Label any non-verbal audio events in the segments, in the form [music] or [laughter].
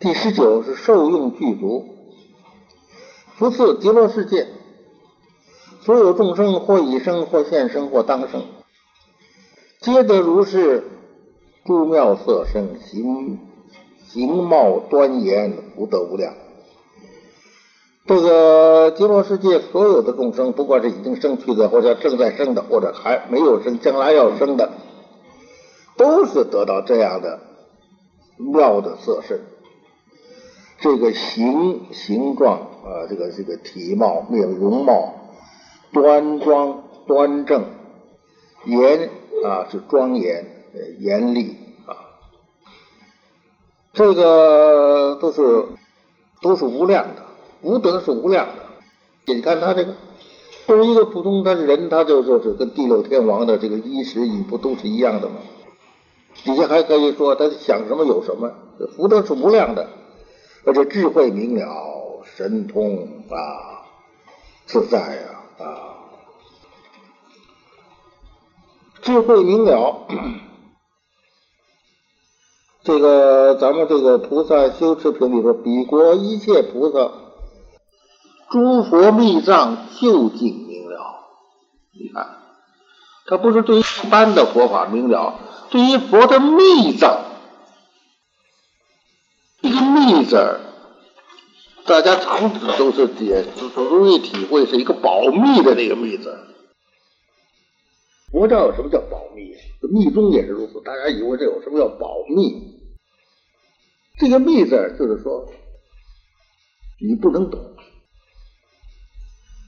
第十九是受用具足。福次极乐世界，所有众生或已生，或现生，或当生，皆得如是诸妙色身，形形貌端严，福德无量。这个极乐世界所有的众生，不管是已经生去的，或者正在生的，或者还没有生，将来要生的，都是得到这样的妙的色身。这个形形状啊，这个这个体貌面容貌端庄端正，严啊是庄严严厉啊，这个都是都是无量的。福德是无量的，你看他这个，作为一个普通的人，他就就是跟地六天王的这个衣食衣不都是一样的吗？底下还可以说他想什么有什么，福德是无量的，而且智慧明了，神通啊，自在呀啊，智慧明了，[clears throat] 这个咱们这个菩萨修持品里说，彼国一切菩萨。诸佛密藏究竟明了，你看，他不是对一般的佛法明了，对于佛的密藏，“密”字儿，大家常指都是解，都容易体会是一个保密的那个“密”字。佛教有什么叫保密？密宗也是如此，大家以为这有什么叫保密？这个“密”字就是说，你不能懂。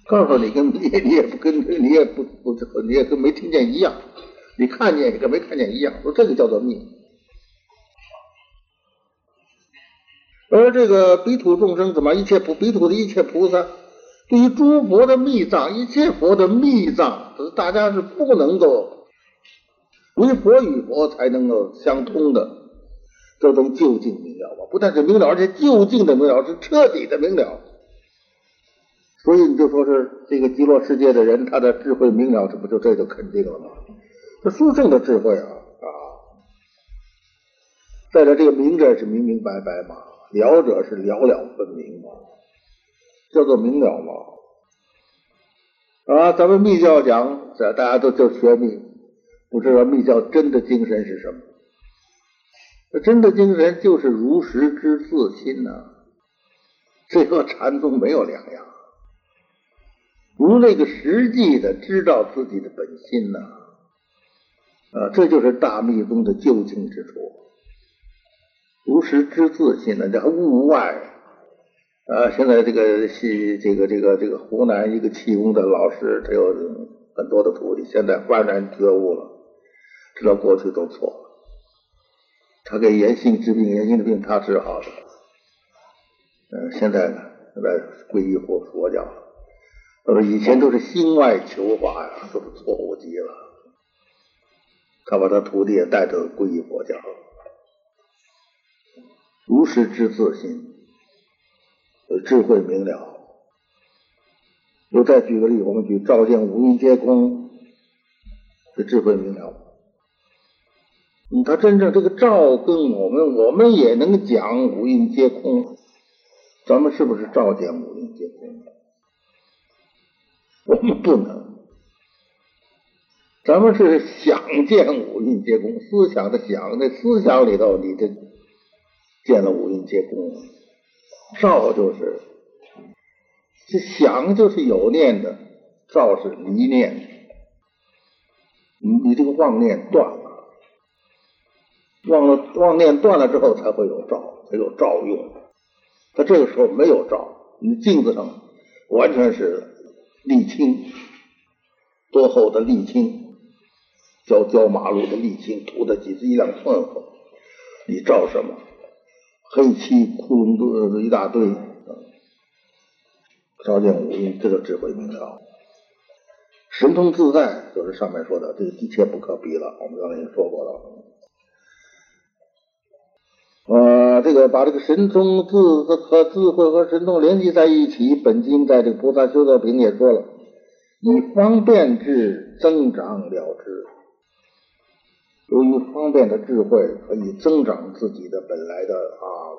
告诉你，跟你你也不跟你也不不你也跟没听见一样，你看见也跟没看见一样，说这个叫做密。而这个彼土众生怎么一切菩彼土的一切菩萨，对于诸佛的密藏，一切佛的密藏，大家是不能够唯佛与佛才能够相通的，这种究竟明了吧？不但是明了，而且究竟的明了，是彻底的明了。所以你就说是这个极乐世界的人，他的智慧明了，这不就这就肯定了吗？这殊胜的智慧啊啊！再者，这个明者是明明白白嘛，了者是了了分明嘛，叫做明了嘛。啊，咱们密教讲，这大家都叫学密，不知道密教真的精神是什么？那真的精神就是如实之自心呐，这和禅宗没有两样。如那个实际的知道自己的本心呐，啊，这就是大密宗的究竟之处。如实知自心呢，叫物外。啊，现在这个是这个这个这个湖南一个气功的老师，他有很多的徒弟，现在幡然觉悟了，知道过去都错了。他给严信治病，严信的病他治好的。嗯，现在呢，来皈依佛佛教了。他说：“以前都是心外求法呀，都是错误极了。他把他徒弟也带着皈依佛教了，如实知自心，智慧明了。又再举个例，我们举照见五蕴皆空，这智慧明了。嗯，他真正这个照跟我们，我们也能讲五蕴皆空，咱们是不是照见五蕴皆空？”我们不能，咱们是想见五蕴皆空，思想的想，那思想里头，你这见了五蕴皆空，照就是这想就是有念的，照是离念，你你这个妄念断了，忘了妄念断了之后，才会有照，才有照用。他这个时候没有照，你镜子上完全是。沥青，多厚的沥青，浇浇马路的沥青，涂的几十一两寸厚。你照什么？黑漆窟窿多一大堆，照见五蕴，这个智慧明了，神通自在，就是上面说的，这个一切不可比了。我们刚才已经说过了。呃，这个把这个神通智和智慧和神通联系在一起，本经在这个菩萨修道品也说了，以方便智增长了之。由于方便的智慧可以增长自己的本来的啊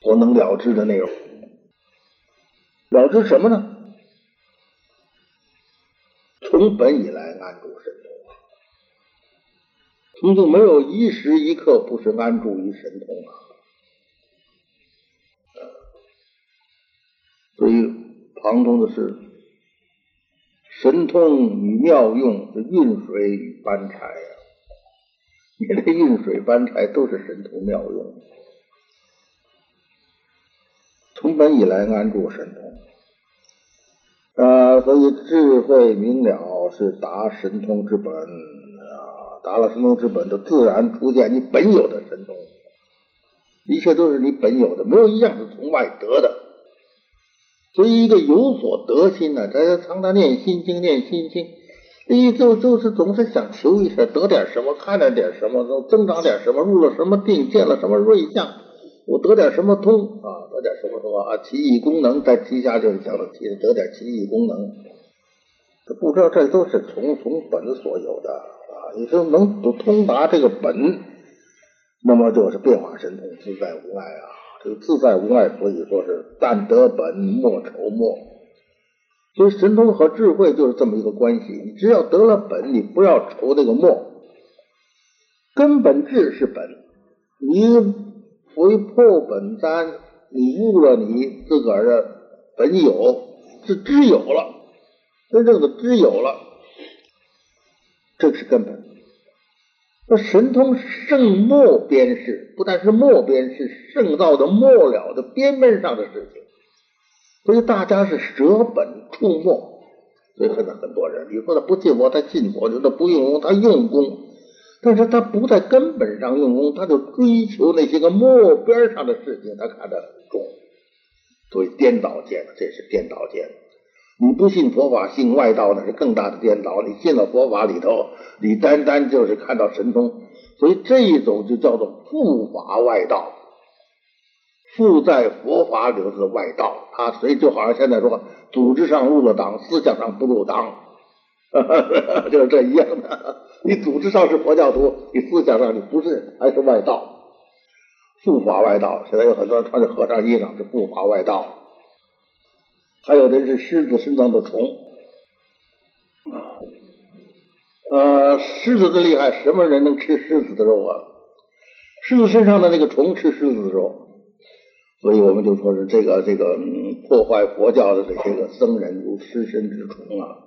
所能了知的内容。了知什么呢？从本以来安住神通，从就没有一时一刻不是安住于神通啊。所以庞通的是神通与妙用，是运水与搬柴啊。你这运水搬柴都是神通妙用。从本以来安住神通啊，所以智慧明了是达神通之本啊，达了神通之本，就自然出现你本有的神通，一切都是你本有的，没有一样是从外得的。所以一个有所得心呢，大家常常念心经，念心经，哎，就就是总是想求一下得点什么，看着点什么，增长点什么，入了什么定，见了什么瑞相。我得点什么通啊？得点什么什么啊？奇异功能在旗下就是讲的提得点奇异功能，不知道这都是从从本所有的啊！你说能通达这个本，那么就是变化神通，自在无碍啊！这个自在无碍，所以说是但得本莫愁末。所以神通和智慧就是这么一个关系。你只要得了本，你不要愁这个末。根本智是本，你。为破本瞻，你悟了你自个儿的本有，是知有了，真正的知有了，这是根本。那神通圣末边事，不但是末边是圣道的末了的边边上的事情，所以大家是舍本触末，所以很多很多人，你说他不信佛，他信佛；，就他不用功，他用功。但是他不在根本上用功，他就追求那些个末边上的事情，他看得很重，所以颠倒见，这是颠倒见。你不信佛法，信外道，那是更大的颠倒。你信了佛法里头，你单单就是看到神通，所以这一种就叫做复法外道，附在佛法里头是外道。他所以就好像现在说，组织上入了党，思想上不入党，[laughs] 就是这一样的。你组织上是佛教徒，你思想上你不是，还是外道，复法外道。现在有很多人穿着和尚衣裳是复法外道，还有的是狮子身上的虫，呃，狮子的厉害，什么人能吃狮子的肉啊？狮子身上的那个虫吃狮子的肉，所以我们就说是这个这个破坏佛教的这些个僧人如狮身之虫啊，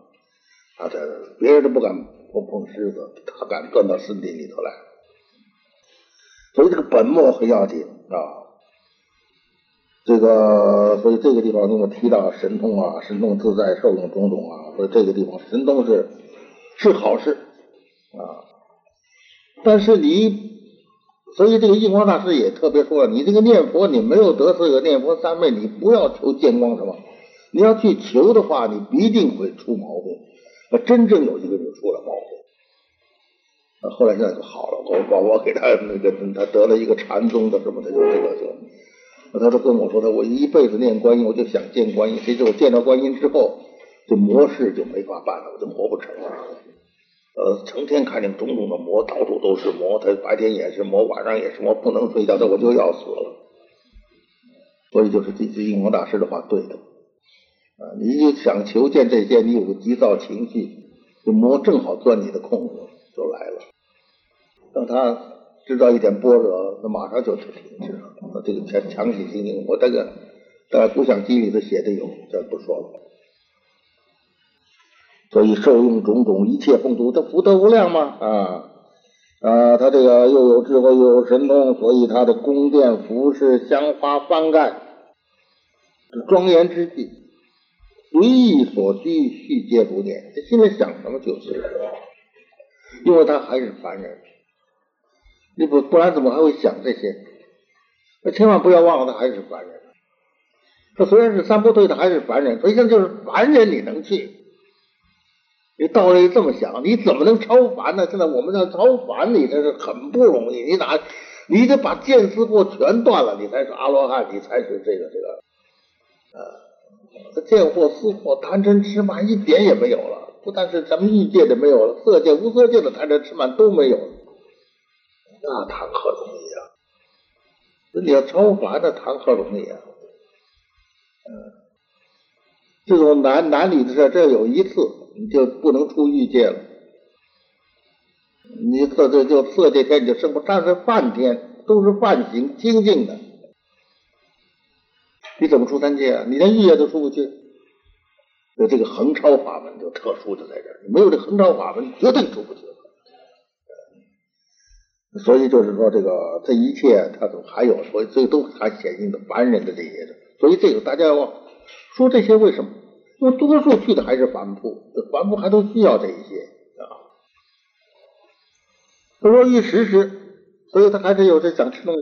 啊，这别人都不敢。不碰狮子，他敢钻到身体里头来，所以这个本末很要紧啊。这个，所以这个地方那么提到神通啊，神通自在，受用种种啊，所以这个地方神通是是好事啊。但是你，所以这个印光大师也特别说了，你这个念佛，你没有得这个念佛三昧，你不要求见光什么，你要去求的话，你必定会出毛病。真正有一个就出了毛病，后来现在就好了。我我我给他那个他得了一个禅宗的什么的，就这个就，他说跟我说的，我一辈子念观音，我就想见观音。谁知我见到观音之后，这魔事就没法办了，我就活不成了。呃，成天看见种种的魔，到处都是魔，他白天也是魔，晚上也是魔，不能睡觉，那我就要死了。所以就是这这印光大师的话对的。啊，你就想求见这些，你有个急躁情绪，这魔正好钻你的空子，就来了。等他知道一点波折，那马上就停止了。这个强强起心灵，我这个在《古想机》里头写的有，这不说了。所以受用种种一切丰足，他福德无量嘛啊啊，他这个又有智慧又有神通，所以他的宫殿服饰香花幡盖，庄严之际。随意所需，续皆不念。他心里想什么就是什么，因为他还是凡人。你不不然怎么还会想这些？那千万不要忘了，他还是凡人。他虽然是三不退，他还是凡人。所以现在就是凡人，你能去？你道理这么想，你怎么能超凡呢？现在我们要超凡，你这是很不容易。你哪，你得把见思过全断了，你才是阿罗汉，你才是这个这个，啊。他见惑、思惑、贪嗔痴慢一点也没有了，不但是咱们欲界的没有了，色界、无色界的贪嗔痴慢都没有了，那谈何容易啊！那你要超凡，那谈何容易啊？嗯，这种男男女的事，这有一次你就不能出欲界了。你色这就色界天你就生活，但是梵天都是梵行清净的，你怎么出三界啊？你连欲界都出不去。那这个横超法门就特殊的在这儿，没有这横超法门，绝对出不去。所以就是说，这个这一切，它都还有，所以这都还显现的凡人的这些的。所以这个大家要说这些为什么？因为多数去的还是凡夫，凡夫还都需要这一些啊。若欲食时，所以他还是有这想吃东西。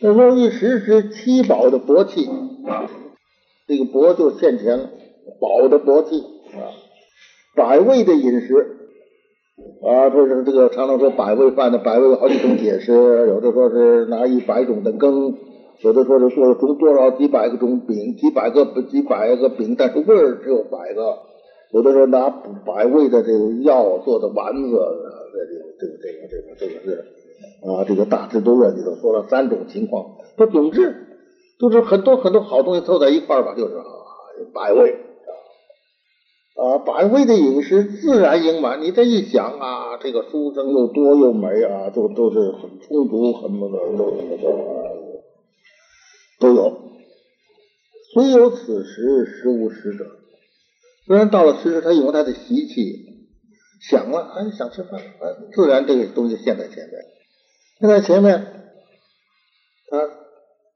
那若欲食时，七宝的薄气啊，这个薄就现前了，宝的薄气啊，百味的饮食。啊，这是这个常常说百味饭的百味有好几种解释，有的说是拿一百种的羹，有的说是做出多少几百个种饼，几百个几百个饼，但是味儿只有百个，有的说拿百味的这个药做的丸子，这个这个这个这个这个是啊，这个大智度论里头说了三种情况，说总之都是很多很多好东西凑在一块儿吧，就是啊百味。啊，百味的饮食自然盈满。你这一想啊，这个书生又多又美啊，都都是很充足，很那个都都都都有。虽有此时，实无食者。虽然到了此时，他有他的习气，想了还是想吃饭，自然这个东西现在前面，现在前面，他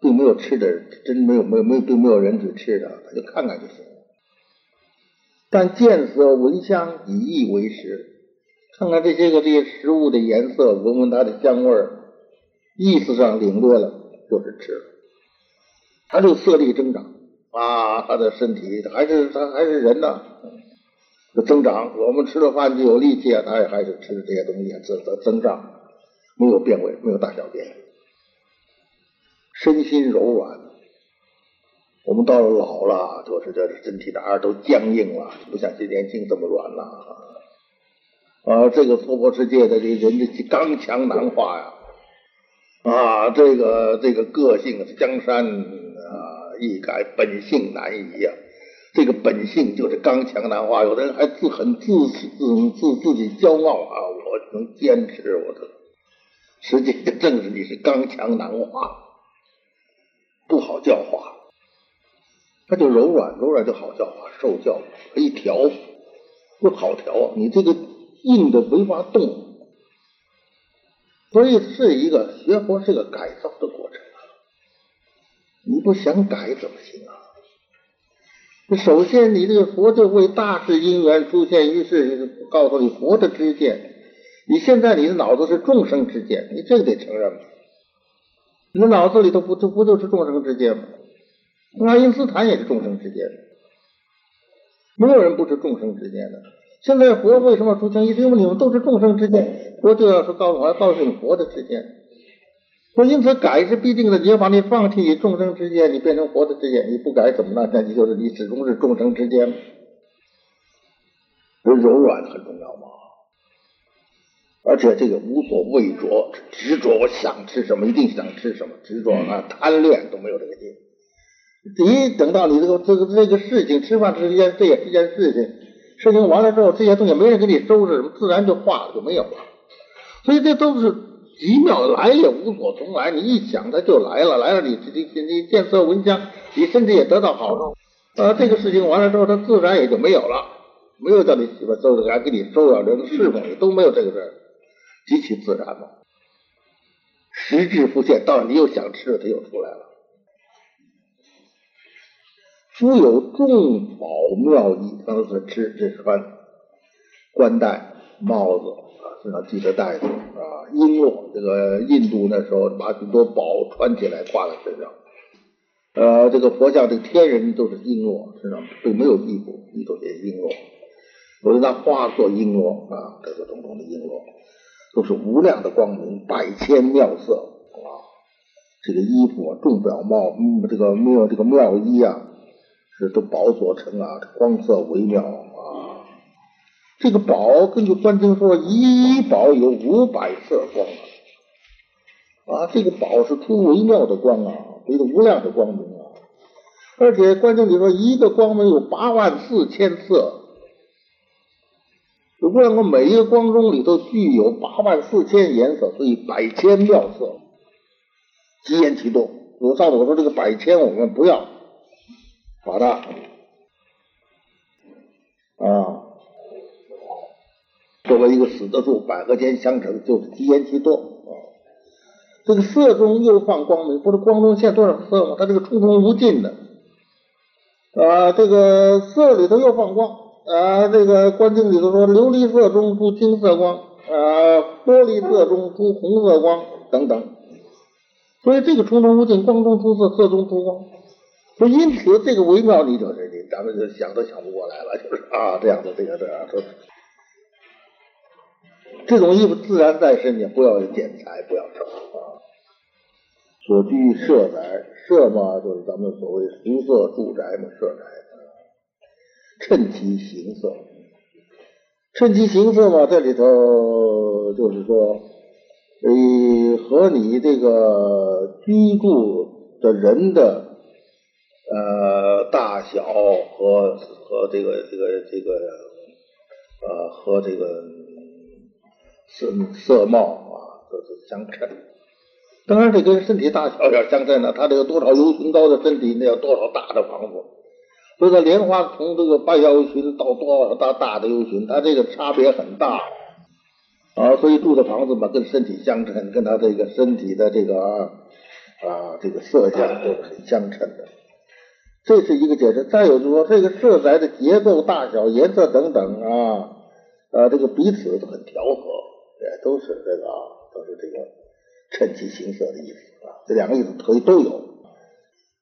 并没有吃的，真没有没有没有并没有人去吃的，他就看看就行了。但见色闻香以意为食，看看这些个这些食物的颜色，闻闻它的香味儿，意思上领略了就是吃。他就色力增长啊，他的身体还是他还是人呢，就增长。我们吃了饭就有力气啊，他也还是吃这些东西增增增长，没有变味，没有大小便，身心柔软。我们到了老了，就是这身体哪儿都僵硬了，不像年轻这么软了。啊，这个娑婆世界的这人的刚强难化呀！啊，这个这个个性江山啊，易改本性难移呀。这个本性就是刚强难化，有的人还自很自自自自己骄傲啊，我能坚持，我的实际正是你是刚强难化，不好教化。它就柔软，柔软就好教化，受教可以调，不好调。你这个硬的没法动，所以是一个学佛是个改造的过程啊。你不想改怎么行啊？首先，你这个佛就为大事因缘出现于世，告诉你佛的知见。你现在你的脑子是众生之见，你这个得承认？你的脑子里头不就不就是众生之见吗？爱因斯坦也是众生之间的，没有人不是众生之间的。现在佛为什么出现？因为你们都是众生之间，佛就要是告诉我，告诉你佛的之间。说因此改是必定的，你要把你放弃众生之间，你变成佛的之间，你不改怎么办？那你就是你始终是众生之间。不柔软很重要吗？而且这个无所畏着，执着我想吃什么，一定想吃什么，执着啊贪恋都没有这个劲。一等到你这个这个这个事情吃饭之间这也是件事情，事情完了之后，这些东西没人给你收拾，自然就化了，就没有了。所以这都是极妙，来也无所从来。你一想，它就来了，来了，你你你你见色闻香，你甚至也得到好处。呃，这个事情完了之后，它自然也就没有了，没有叫你媳妇收拾，还给你收拾，连侍奉都没有这个事儿，极其自然嘛。实质复现，到你又想吃了，它又出来了。夫有众宝妙衣，他都是吃，这穿冠带、帽子啊，身上系着带子啊，璎珞。这个印度那时候把许多宝穿起来挂在身上。呃，这个佛像这个天人都是璎珞，身上并没有衣服，衣都是璎珞。我就拿花做璎珞啊，这个种种的璎珞，都是无量的光明，百千妙色啊。这个衣服啊，众表帽，这个妙这个妙衣啊。这都宝所成啊，光色微妙啊。这个宝，根据观经说，一宝有五百色光。啊，这个宝是出微妙的光啊，这个无量的光明啊，而且观经里说，一个光明有八万四千色，无量光每一个光中里头具有八万四千颜色，所以百千妙色，极言其多。我上次我说这个百千我们不要把它啊作为一个死的数，百合间相乘，就是极言其多啊。这个色中又放光明，不是光中现多少色吗？它这个出通无尽的啊，这个色里头又放光啊，这个观经里头说琉璃色中出金色光啊，玻璃色中出红色光等等。所以这个出通无尽，光中出色，色中出光。所以因此这个微妙，你就是你，咱们就想都想不过来了，[laughs] 就是啊，这样的这个这样说。这种衣服自然在身，也不要剪裁，不要整啊。所居舍宅，舍嘛就是咱们所谓俗色住宅嘛，舍宅。趁其形色，趁其形色嘛，这里头就是说，呃，和你这个居住的人的呃大小和和这个这个这个呃和这个。色色貌啊，都是相称。当然，这跟身体大小要相称的。他这个多少由旬高的身体，那要多少大的房子。所以，莲花从这个半由旬到多大大的由旬，它这个差别很大啊。所以住的房子嘛，跟身体相称，跟他这个身体的这个啊这个色相都是很相称的。这是一个解释。再有就是说，这个色彩的结构、大小、颜色等等啊，啊，这个彼此都很调和。也都是这个，都是这个趁其形色的意思啊。这两个意思可以都有。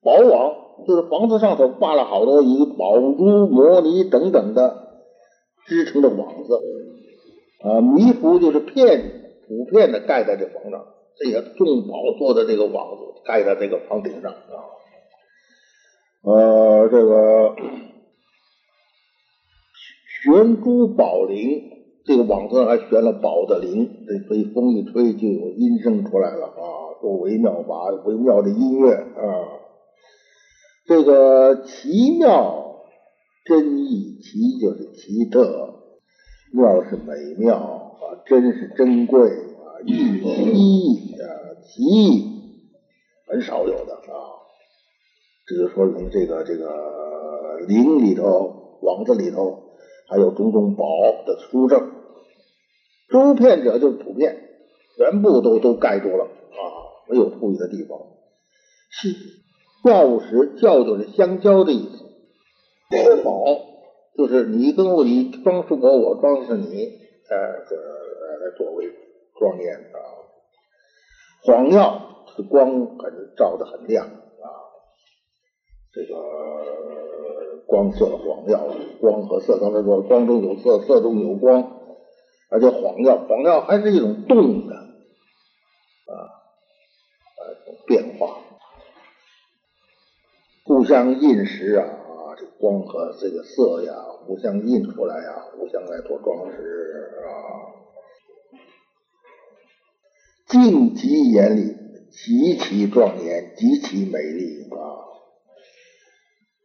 宝网就是房子上头挂了好多以宝珠、摩尼等等的织成的网子啊。弥服就是片普遍的盖在这房上，这些重宝做的这个网子盖在这个房顶上啊。呃，这个悬珠宝铃。这个网上还悬了宝的铃，这所以风一吹就有音声出来了啊，多微妙法，微妙的音乐啊。这个奇妙真异，奇就是奇特，妙是美妙啊，真是珍贵啊，异奇啊，奇很少有的啊。这就说明这个这个铃里头，网子里头还有种种宝的殊胜。周遍者就是普遍，全部都都盖住了啊，没有富裕的地方。是教物时，教就是相交的意思。宝就是你跟我，你装饰我，我装饰你，呃，这来作为庄严啊。黄耀是光很照的很亮，这个光色黄耀，光和色，刚才说光中有色，色中有光。而且黄药，黄药还是一种动的啊啊，变化，互相印识啊，这光和这个色呀，互相印出来呀，互相来做装饰啊，静极严厉，极其庄严，极其美丽啊。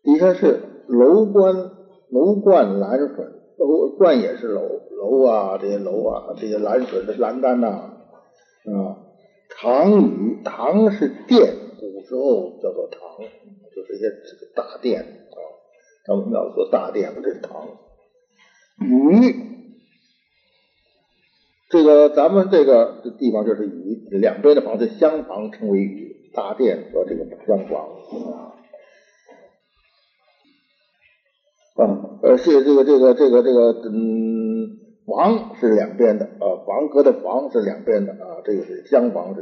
底下是楼观楼观蓝水。楼观也是楼楼啊，这些楼啊，这些蓝水的栏杆呐，啊，堂宇堂是殿，古时候叫做堂，就是一些这个大殿啊，咱们要说大殿这是堂。宇，这个咱们这个地方就是宇，两边的房子厢房称为宇，大殿和这个相房啊。呃，是这个这个这个这个，嗯，房是两边的啊，房阁的房是两边的啊，这个是厢房是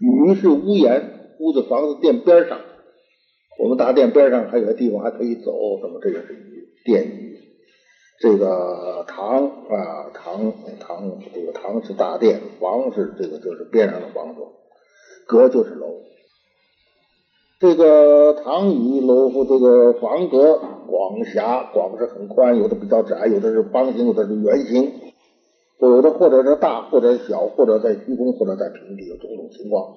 宇是屋檐，屋子房子殿边上，我们大殿边上还有个地方还可以走，那么这个是宇殿宇，这个堂啊堂堂这个堂是大殿，房是这个就是边上的房子，阁就是楼。这个唐宇楼和这个房阁广狭，广是很宽，有的比较窄，有的是方形，有的是圆形。有的或者是大，或者小，或者在虚空，或者在平地，有种种情况，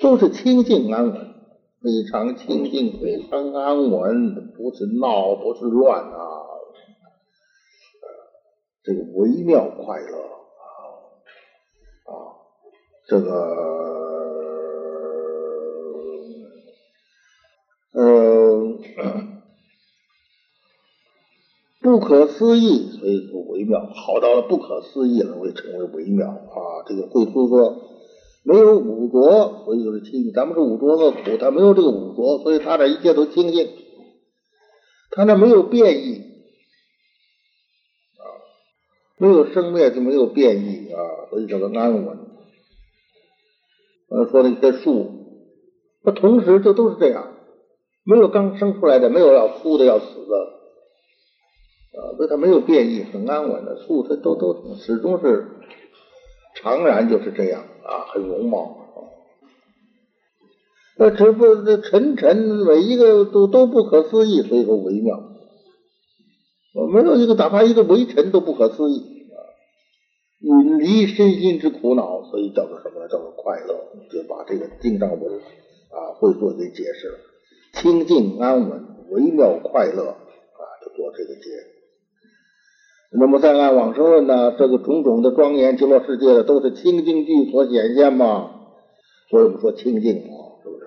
都是清净安稳，非常清净，非常安稳，不是闹，不是乱啊，这个微妙快乐啊啊，这个呃。[coughs] 不可思议，所以说微妙，好到了不可思议了，会成为微妙啊。这个会出说没有五浊，所以就是清净。咱们是五浊恶苦，他没有这个五浊，所以他这一切都清净。他那没有变异啊，没有生灭就没有变异啊，所以叫做安稳。呃，说那些树，那同时这都是这样，没有刚生出来的，没有要哭的要死的。啊，所以它没有变异，很安稳的树，它都都始终是常然就是这样啊，很容貌。那只不过这沉沉每一个都都不可思议，所以说微妙。我没有一个哪怕一个微尘都不可思议啊，远离身心之苦恼，所以叫做什么呢？叫做快乐。就把这个经上文啊会做给解释了，清净安稳，微妙快乐啊，就做这个解。那么再按往生论呢，这个种种的庄严极乐世界的都是清净具所显现嘛，所以我们说清净嘛，是不是？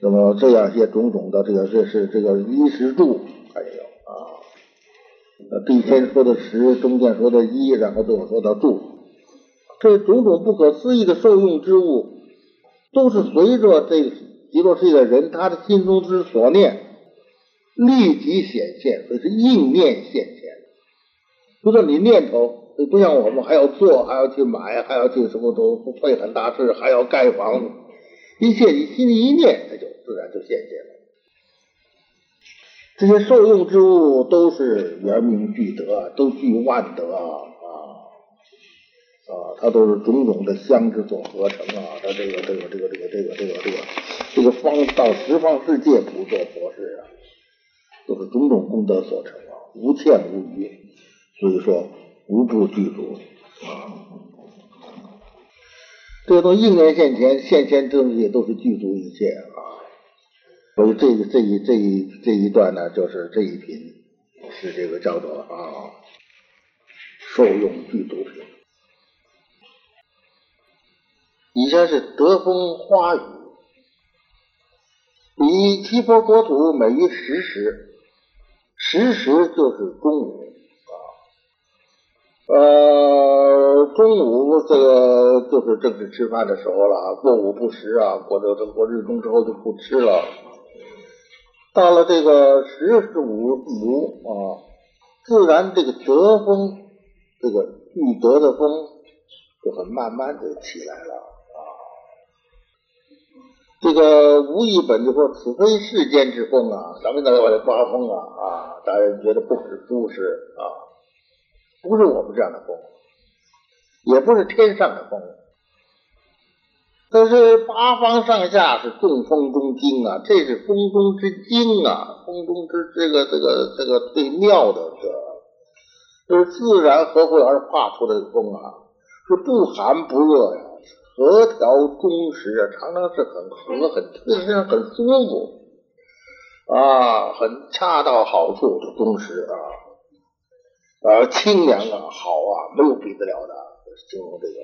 那么这样些种种的这个这是这个衣食住还有啊，呃，第先说的食，中间说的衣，然后最后说到住，这种种不可思议的受用之物，都是随着这极乐世界的人他的心中之所念。立即显现，所以是应念现前。就说你念头，不像我们还要做，还要去买，还要去什么都费很大事，还要盖房子，一切你心里一念，它就自然就现现了。这些受用之物都是圆明具德，都具万德啊啊，它都是种种的相之所合成啊。它这个这个这个这个这个这个这个这个方到十方世界不做佛事啊。都是种种功德所成啊，无欠无余，所以说无不具足啊。这个都应缘现前，现前这些都是具足一切啊。所以这个这一这一这一段呢，就是这一品是这个叫做啊受用具足品。以下是德风花雨，以七佛国土每一十时。时时就是中午啊，呃，中午这个就是正式吃饭的时候了，过午不食啊，过这过日中之后就不吃了。到了这个十十五午啊，自然这个德风，这个遇德的风就很慢慢的起来了。这个吴一本就说：“此非世间之风啊，什么叫我的刮风啊？啊，大家觉得不是舒适啊，不是我们这样的风，也不是天上的风，但是八方上下是众风中精啊，这是风中之精啊，风中之这个这个这个最妙的这，就是自然和会而化出的风啊，是不寒不热呀。”和调中实啊，常常是很和很，实际上很舒服啊，很恰到好处的中实啊，啊清凉啊，好啊，没有比得了的，形容这个，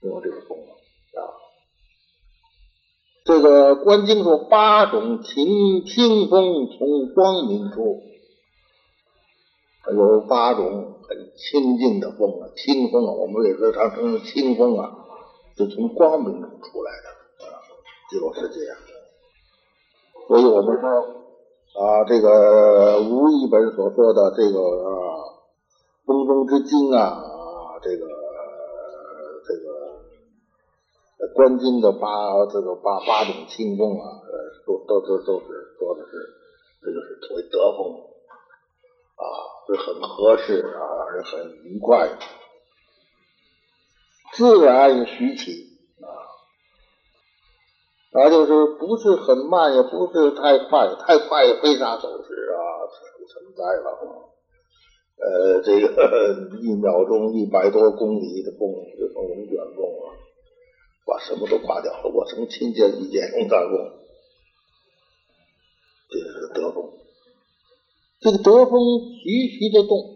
形容这个风啊。这个《观经》说八种清清风从光明出，有八种很清净的风啊，清风啊，我们也说常称清风啊。是从光明中出来的啊，极乐世界啊，所以我们说啊，这个吴一本所说的这个啊，风中之精啊，这个这个观经的八这个八八种轻功啊，呃，都都都都是说的是，这就是所谓德风啊，是很合适啊，是很愉快的。自然徐起啊，啊，就是不是很慢，也不是太快，太快也飞沙走石啊，存在了。呃，这个 [laughs] 一秒钟一百多公里的风就成龙卷风了，把什么都刮掉了。我从亲见一见龙大风，这是德风。这个德风徐徐的动，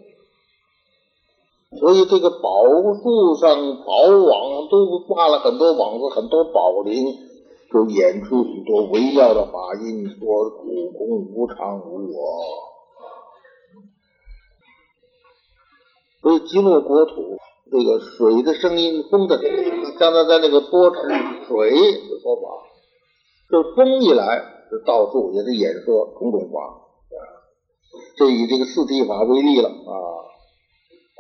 所以这个宝树上、宝网都挂了很多网子，很多宝铃，就演出许多微妙的法音，说苦空无常无我。所以极乐国土，这个水的声音，风的声音，刚才在那个波池水的说法，就风一来，就到处也是演说种种法。这以这个四谛法为例了啊，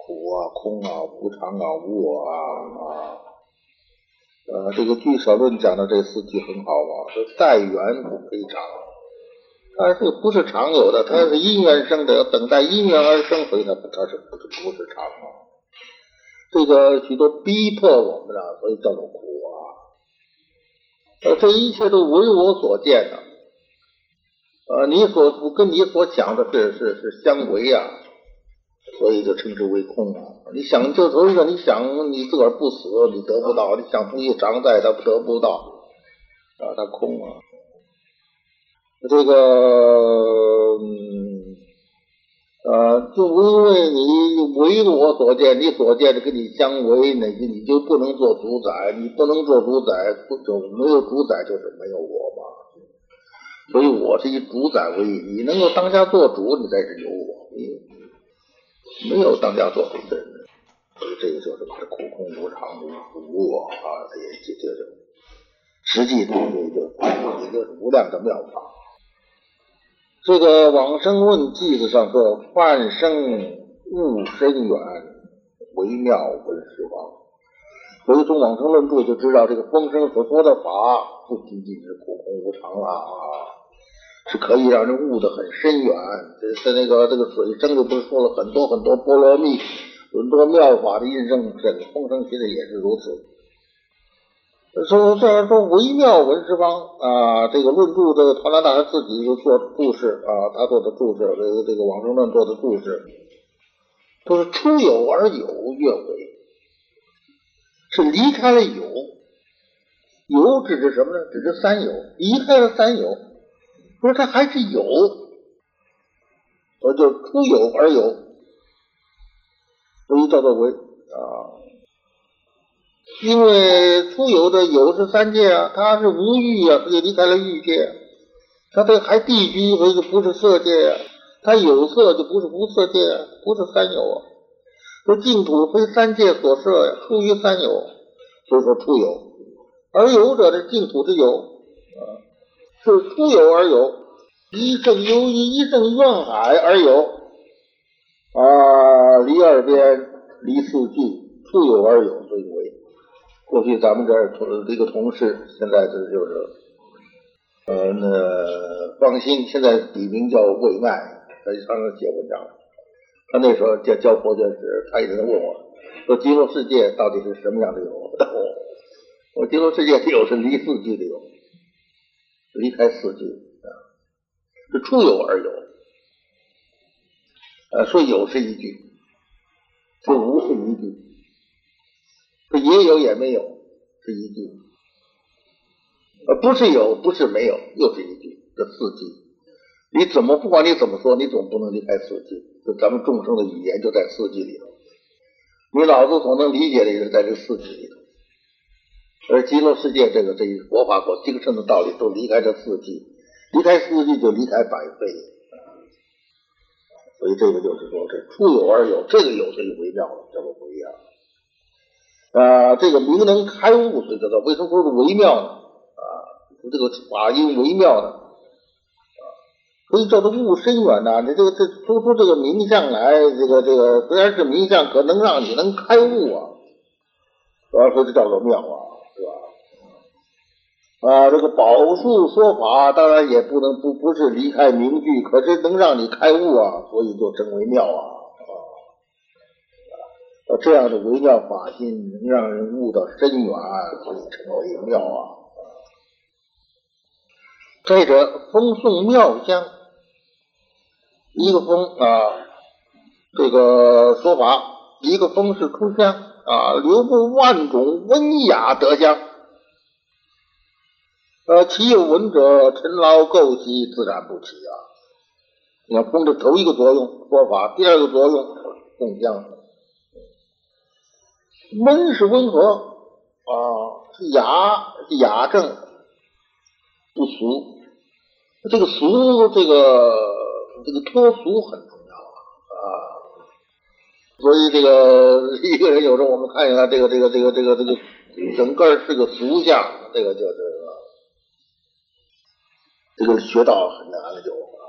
苦啊，空啊，无常啊，无我啊啊。呃，这个《俱舍论》讲的这四句很好啊，这待缘不非常。它这个不是常有的，它是因缘生的，要等待因缘而生，所以它它是不是不是常啊？这个许多逼迫我们啊，所以叫做苦啊。呃，这一切都为我所见的，呃，你所跟你所想的是是是相违啊，所以就称之为空啊。你想就头一个，你想你自个儿不死，你得不到；你想东西常在，他得不到啊，他空啊。这个，呃，就因为你为我所见，你所见的跟你相违，那你你就不能做主宰，你不能做主宰，不就没有主宰就是没有我嘛。所以我是以主宰为，你能够当家做主，你才是有我。没有当家做主的人，所以这个就是把苦空无常无无我啊，这也这这实际上也就也就是无量的妙法。这个往生论记子上说：“半生悟深远，微妙闻十方。”所以从往生论著就知道，这个风声所说的法不仅仅是苦空无常啊，是可以让人悟得很深远。这是那个这个水生就不是说了很多很多波罗蜜、很多妙法的印证，这个风声其实也是如此。说虽然说微妙文十方啊，这个论著这个团长大师自己就做注释啊，他做的注释，这个这个往生论做的注释，都是出有而有越为，是离开了有，有指的什么呢？指的三有，离开了三有，说他还是有，我就出有而有，所以叫做为啊。因为出有的有是三界啊，他是无欲啊，他就离开了欲界。他这还地居，所以就不是色界啊。他有色就不是无色界，不是三有啊。说净土非三界所设呀，出于三有，所以说出有。而有者的净土之有啊，是出有而有，一正由于一正怨海而有啊，离二边，离四句，出有而有，所以为。过去咱们这儿同这个同事，现在这就是，呃，那方兴，现在笔名叫魏麦，他常常写文章。他那时候教教佛学时，他一直在问我，说极乐世界到底是什么样的有？[laughs] 我极乐世界有是离四句的有，离开四句啊，是出有而有。呃，说有是一句，说无是一句。说也有也没有是一句，呃，不是有，不是没有，又是一句。这四句，你怎么不管你怎么说，你总不能离开四句。就咱们众生的语言就在四句里头，你老子所能理解的也是在这四句里头。而极乐世界这个这一佛法所精深的道理，都离开这四季，离开四季就离开百废。所以这个就是说，这出有而有，这个有这就微妙了，叫做不一样。啊，这个明能开悟，所以叫为什么说是微妙呢？啊，这个法音微妙呢？啊，所以叫做悟深远呐。你这个这说出这个名相来，这个这个虽然是名相，可能让你能开悟啊。主要说这叫做妙啊，是吧？啊，这个宝树说法，当然也不能不不是离开名句，可是能让你开悟啊，所以就真为妙啊。啊这样的微妙法心，能让人悟到深远，所以称为妙啊。再者，风送妙香，一个风啊，这个说法，一个风是出香啊，流布万种温雅德香。呃，其有闻者，尘劳垢习，自然不起啊。你看风的头一个作用说法，第二个作用动香。温是温和啊，雅雅正，不俗。这个俗，这个这个脱俗很重要！所以这个 [laughs] 一个人有时候我们看一下这个这个这个这个这个整个是个俗相，这个就是这个学道很难了就啊。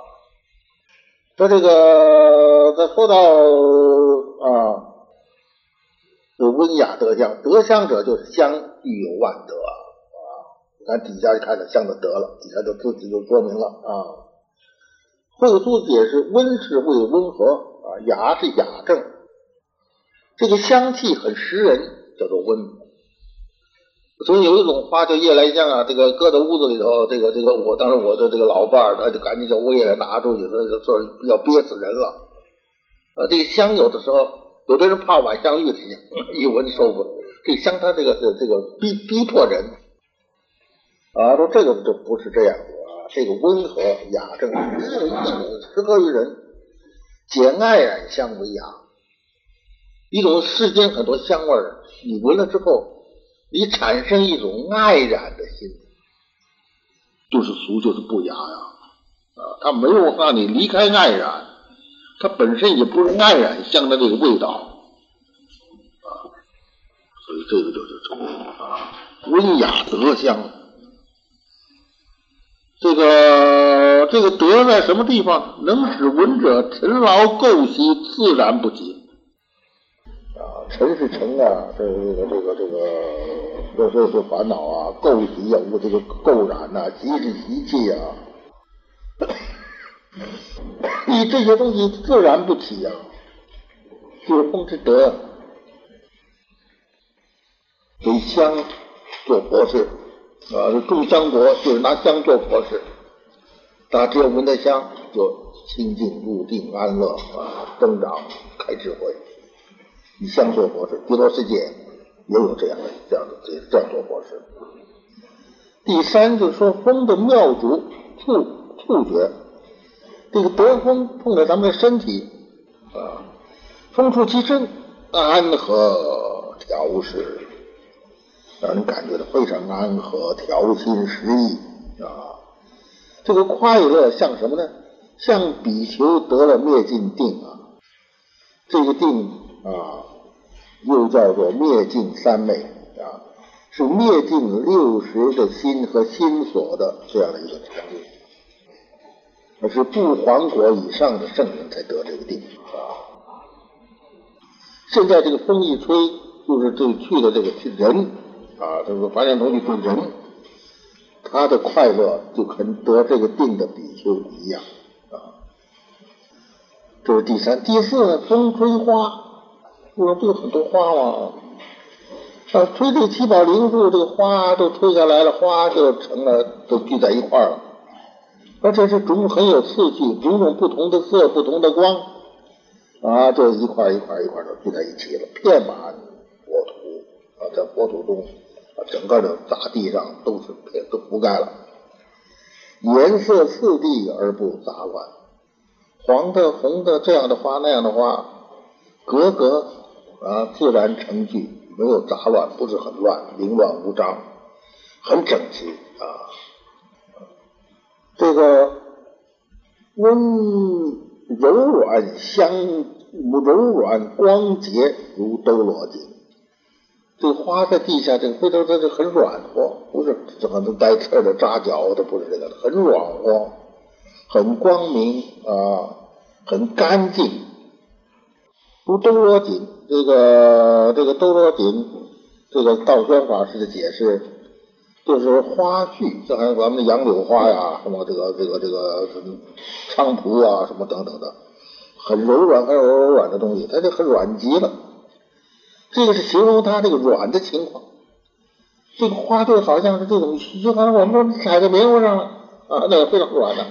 说这个他说到啊，就温雅德香，德香者就是香具有万德啊。咱底下就看这相就得了，底下就自己就说明了啊。会书解释，温是为温和啊，雅是雅正，这个香气很识人，叫做温。所以有一种花叫夜来香啊，这个搁在屋子里头，这个这个我当时我的这个老伴儿，他就赶紧叫物业拿出去，那就说要憋死人了。啊，这个香有的时候，有的人怕晚香玉的香，[laughs] 一闻受不了。这香它这个这这个逼逼迫人。啊，说这个就不是这样子啊，这个温和雅正，适合于人，简爱染香为雅，一种世间很多香味儿，你闻了之后，你产生一种爱染的心，就是俗，就是不雅呀，啊，它没有让你离开爱染，它本身也不是爱染香的那个味道，啊，所以这个就是这个啊，温雅德香。这个这个德在什么地方？能使闻者尘劳垢习自然不及。尘是尘啊，这个这个这个这这这烦恼啊，垢习啊，这个垢染呐，习是习气啊，你这些东西自然不起啊，就是风之德，给香做博士。啊，这种香国就是拿香做佛事，大家只要闻到香，就清净入定安乐啊，增长开智慧。以香做佛事，极乐世界也有这样的这样的这这样做佛事。第三就是说风的妙足触触觉，这个得风碰到咱们的身体啊，风触其身，安和调适。让人感觉到非常安和、调心适意啊！这个快乐像什么呢？像比丘得了灭尽定啊！这个定啊，又叫做灭尽三昧啊，是灭尽六十的心和心所的这样的一个成就，而是不还果以上的圣人才得这个定啊！现在这个风一吹，就是这去的这个人。啊，这个发现同学是人，他的快乐就跟得这个定的比丘一样啊。这是第三、第四？风吹花，不是不有很多花吗？啊，吹这七宝灵树，这个花都吹下来了，花就成了，都聚在一块儿了。而且是种很有次序，种种不同的色、不同的光啊，这一块一块一块都聚在一起了，遍满国土啊，在国土中。整个的大地上都是都覆盖了，颜色次第而不杂乱，黄的、红的这样的花那样的花，格格啊自然成句，没有杂乱，不是很乱，凌乱无章，很整齐啊。这个温柔软香，柔软光洁如兜罗锦。这花在地下，这个回头它就很软和，不是怎么能带刺的扎脚的，不是这个，很软和，很光明啊，很干净。如兜罗锦，这个这个兜罗锦，这个道宣法师的解释，就是花序，就好像咱们的杨柳花呀，什么这个这个这个什么菖蒲啊，什么等等的，很柔软、很柔软的东西，它就很软极了。这个是形容它这个软的情况，这个花就好像是这种，就好像我们踩在棉花上了啊，那个非常软的。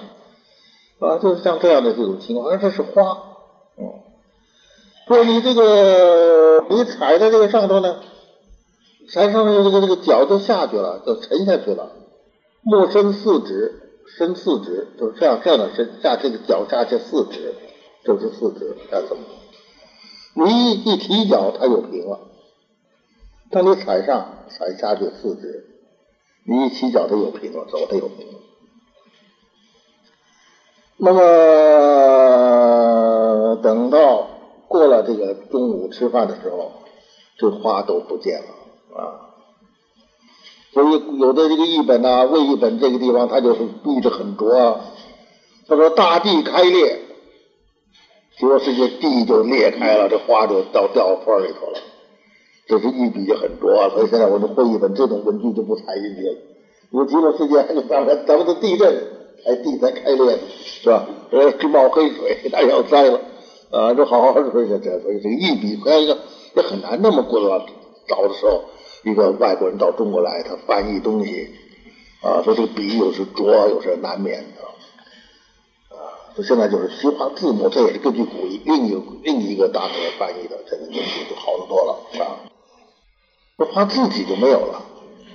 啊，就是像这样的这种情况，而这是花，嗯，说你这个你踩在这个上头呢，踩上面这个这个脚就下去了，就沉下去了。莫伸四指，伸四指就是这样这样的伸下这个脚下去四指，就是四指，看怎么？你一一提脚，它就平了。当你踩上踩下去四指，你一起脚，它又平了，走它又平了。那么等到过了这个中午吃饭的时候，这花都不见了啊。所以有的这个译本呐，魏译本这个地方，他就是译的很拙。他说大地开裂，结果世界地就裂开了，这花就到掉缝里头了。这是一笔就很拙，所以现在我们会一本这种文句就不采进去了。因为极乐世界还有咱们咱们的地震。哎，地才开裂，是吧？呃，冒黑水，那要栽了啊！这好好说这这，所以这个一笔，还有一个也很难那么过了。早的时候，一个外国人到中国来，他翻译东西啊，说这个笔有时拙，有时难免的啊。说现在就是西方字母，这也是根据古另一个另一个大师翻译的，这个东西就好得多了啊。这画自己就没有了，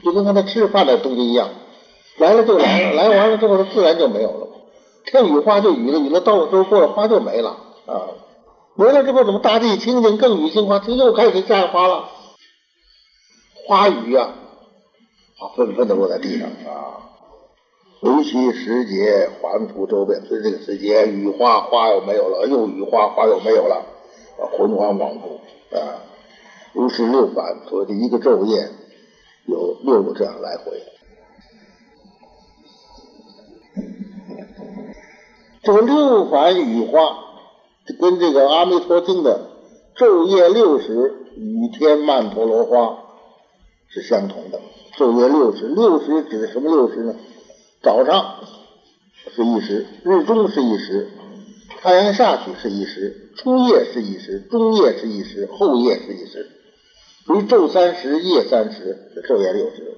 就跟刚才吃饭的东西一样。来了就来了，来完了之后，它自然就没有了。天雨花就雨了，雨了到了之后过了，花就没了啊。没了之后，怎么大地清净，更雨杏花，它又开始下花了。花雨啊，啊，纷纷的落在地上啊。为期时节，环复周遍，随这个时节，雨花花又没有了，又雨花花又没有了，啊，浑环往复啊。如是六反，所以这一个昼夜有六个这样来回。这个六反雨花，跟这个《阿弥陀经》的昼夜六时雨天曼陀罗花是相同的。昼夜六时，六时指什么六时呢？早上是一时，日中是一时，太阳下去是一时，初夜是一时，中夜是一时，后夜是一时，所以昼三时，夜三时是，昼夜六时。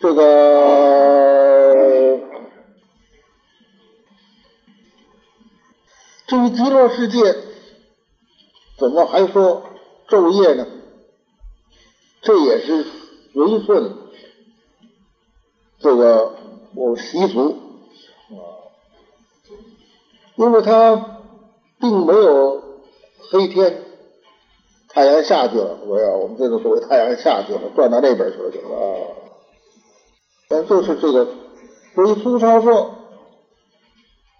这个。至于极乐世界，怎么还说昼夜呢？这也是随顺这个我习俗啊，因为它并没有黑天，太阳下去了，我要我们这个所谓太阳下去了，转到那边去了就啊，但就是这个，所以苏超说。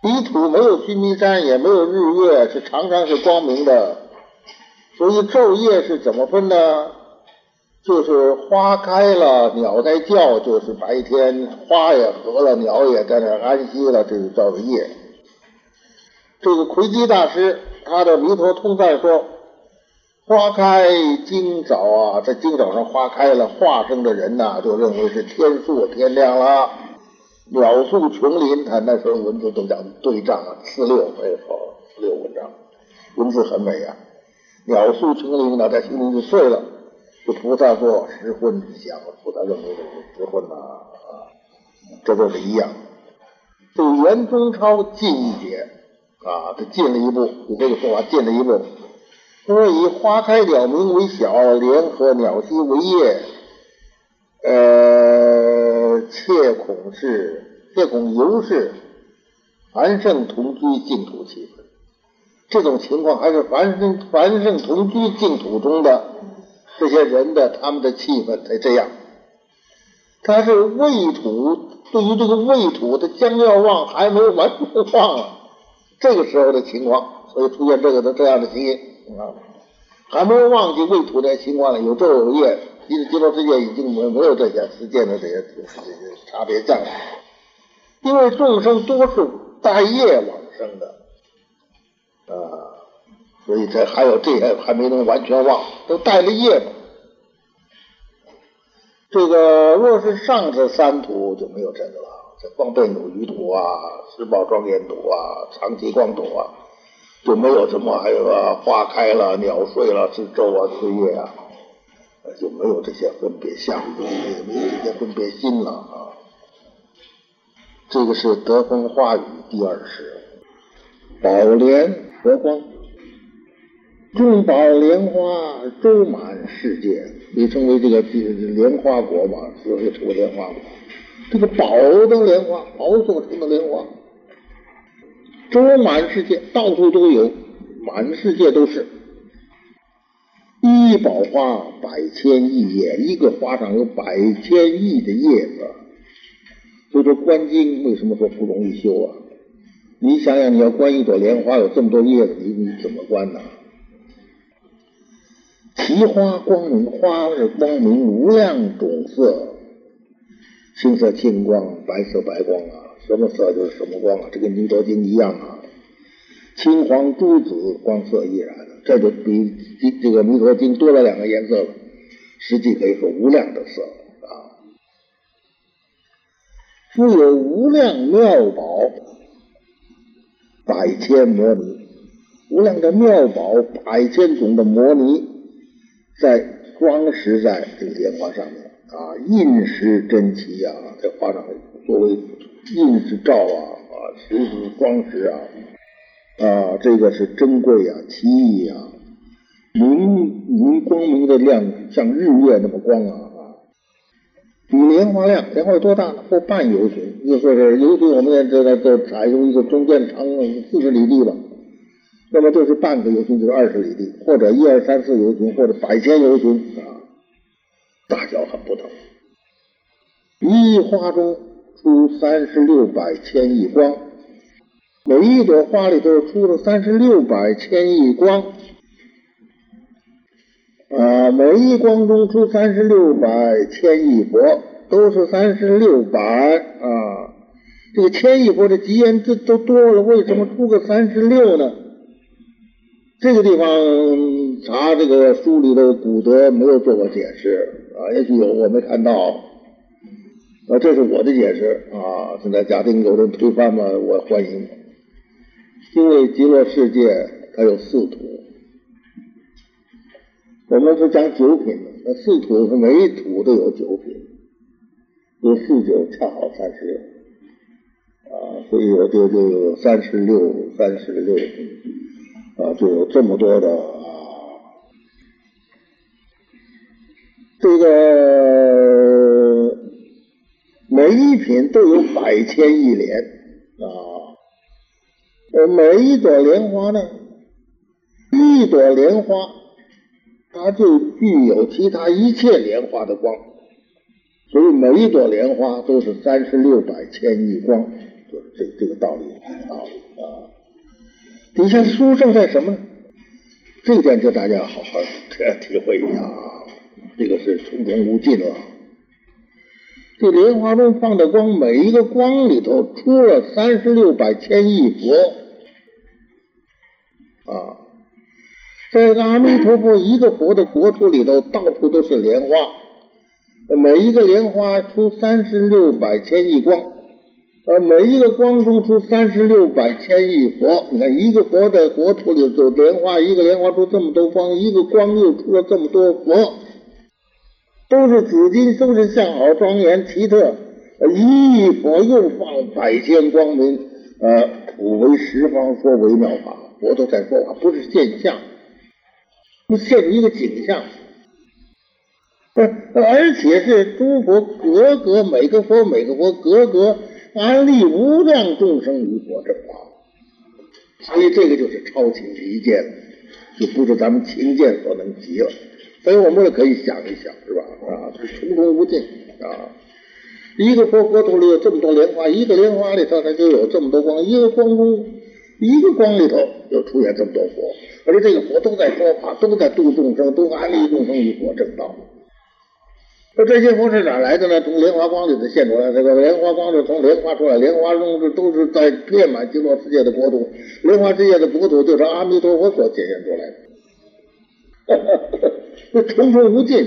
泥土没有须弥山，也没有日月，是常常是光明的。所以昼夜是怎么分呢？就是花开了，鸟在叫，就是白天；花也合了，鸟也在那安息了，这就叫做夜。这个魁基大师他的《弥陀通赞》说：“花开今早啊，在今早上花开了，化生的人呐，就认为是天朔天亮了。”鸟宿琼林，他那时候文字都讲对仗啊，四六没错，四六文章，文字很美啊。鸟宿琼林脑袋心里就碎了。这菩萨说失婚想，菩萨认为这是失婚呐啊，这都是一样。这袁中超进一节啊，他进了一步，比这个说法进了一步。他说以花开鸟鸣为小，联合鸟息为夜，呃。切恐是，切恐犹是凡圣同居净土气氛。这种情况还是凡圣凡圣同居净土中的这些人的他们的气氛才这样。他是未土，对于这个未土，他将要忘，还没完全忘了，这个时候的情况，所以出现这个的这样的情形啊，还没有忘记未土的情况呢，有昼有夜。其实极乐世界已经没没有这些实践的这些这些差别障碍，因为众生多是带业往生的啊，所以这还有这些还没能完全忘，都带了业嘛。这个若是上至三土就没有这个了，这光背土、余土啊、石宝庄严土啊、长期光土啊，就没有什么还有啊花开了、鸟睡了、是昼啊、是夜啊。就没有这些分别相，也没有这些分别心了啊。这个是德风花语第二世，宝莲佛光。众宝莲花周满世界，被称为这个莲花国嘛，所以称为莲花国。这个宝的莲花，宝所成的莲花，周满世界，到处都有，满世界都是。一宝花百千亿叶，一个花上有百千亿的叶子。所以说观经为什么说不容易修啊？你想想，你要观一朵莲花，有这么多叶子，你你怎么观呢？奇花光明，花是光明无量种色，青色青光，白色白光啊，什么色就是什么光啊，这跟弥陀经一样啊。青黄朱紫光色亦然，这就比这个弥陀经多了两个颜色了，实际可以说无量的色啊。富有无量妙宝，百千摩尼，无量的妙宝，百千种的摩尼。在装饰在这个莲花上面啊，印石珍奇啊，在画上作为印石照啊啊，石石装饰啊啊，这个是珍贵啊，奇异啊，明明光明的亮，像日月那么光啊，比莲花亮，莲花有多大呢？或半游巡，就说是游巡，我们也知道，就采用一个中间长四十里地吧。那么就是半个游群就是二十里地，或者一二三四游群，或者百千游群啊，大小很不同。一花中出三十六百千亿光，每一朵花里头出了三十六百千亿光啊，每一光中出三十六百千亿佛，都是三十六百啊。这个千亿佛的极言字都多了，为什么出个三十六呢？这个地方查这个书里的古德没有做过解释啊，也许有我没看到啊，这是我的解释啊。现在假定有人推翻嘛，我欢迎。因为极乐世界它有四土，我们是讲九品的，那四土是每一土都有九品，有四九恰好三十六啊，所以我就就有三十六三十六。啊，就有这么多的这个每一品都有百千亿莲啊，呃，每一朵莲花呢，一朵莲花它就具有其他一切莲花的光，所以每一朵莲花都是三十六百千亿光，就是这这个道理道理啊。底下的殊胜在什么呢？这点就大家好好 [laughs] 体会一下啊！这个是重重无尽了。这莲花中放的光，每一个光里头出了三十六百千亿佛啊！在阿弥陀佛一个佛的国土里头，到处都是莲花，每一个莲花出三十六百千亿光。呃，每一个光中出三十六百千亿佛，你看一个佛在国土里走莲花，一个莲花出这么多光，一个光又出了这么多佛，都是紫金，都是相好庄严奇特。一佛又放百千光明，呃，普为十方说为妙法，佛都在说法，不是现象，不现一个景象，而且是诸佛格格，每个佛每个佛格格。安利无量众生于佛正法，所以这个就是超情离见，就不是咱们情见所能及了。所以我们也可以想一想，是吧？啊，这重重无尽啊！一个佛国土里有这么多莲花，一个莲花里头它就有这么多光，一个光中一个光里头又出现这么多佛，而这个佛都在说法，都在度众生，都安利众生于佛正道。那这些佛是哪来的呢？从莲花光里头现出来，这个莲花光是从莲花出来，莲花中是都是在遍满极乐世界的国土，莲花世界的国土就是阿弥陀佛所显现出来的，哈 [laughs] 哈这重重无尽。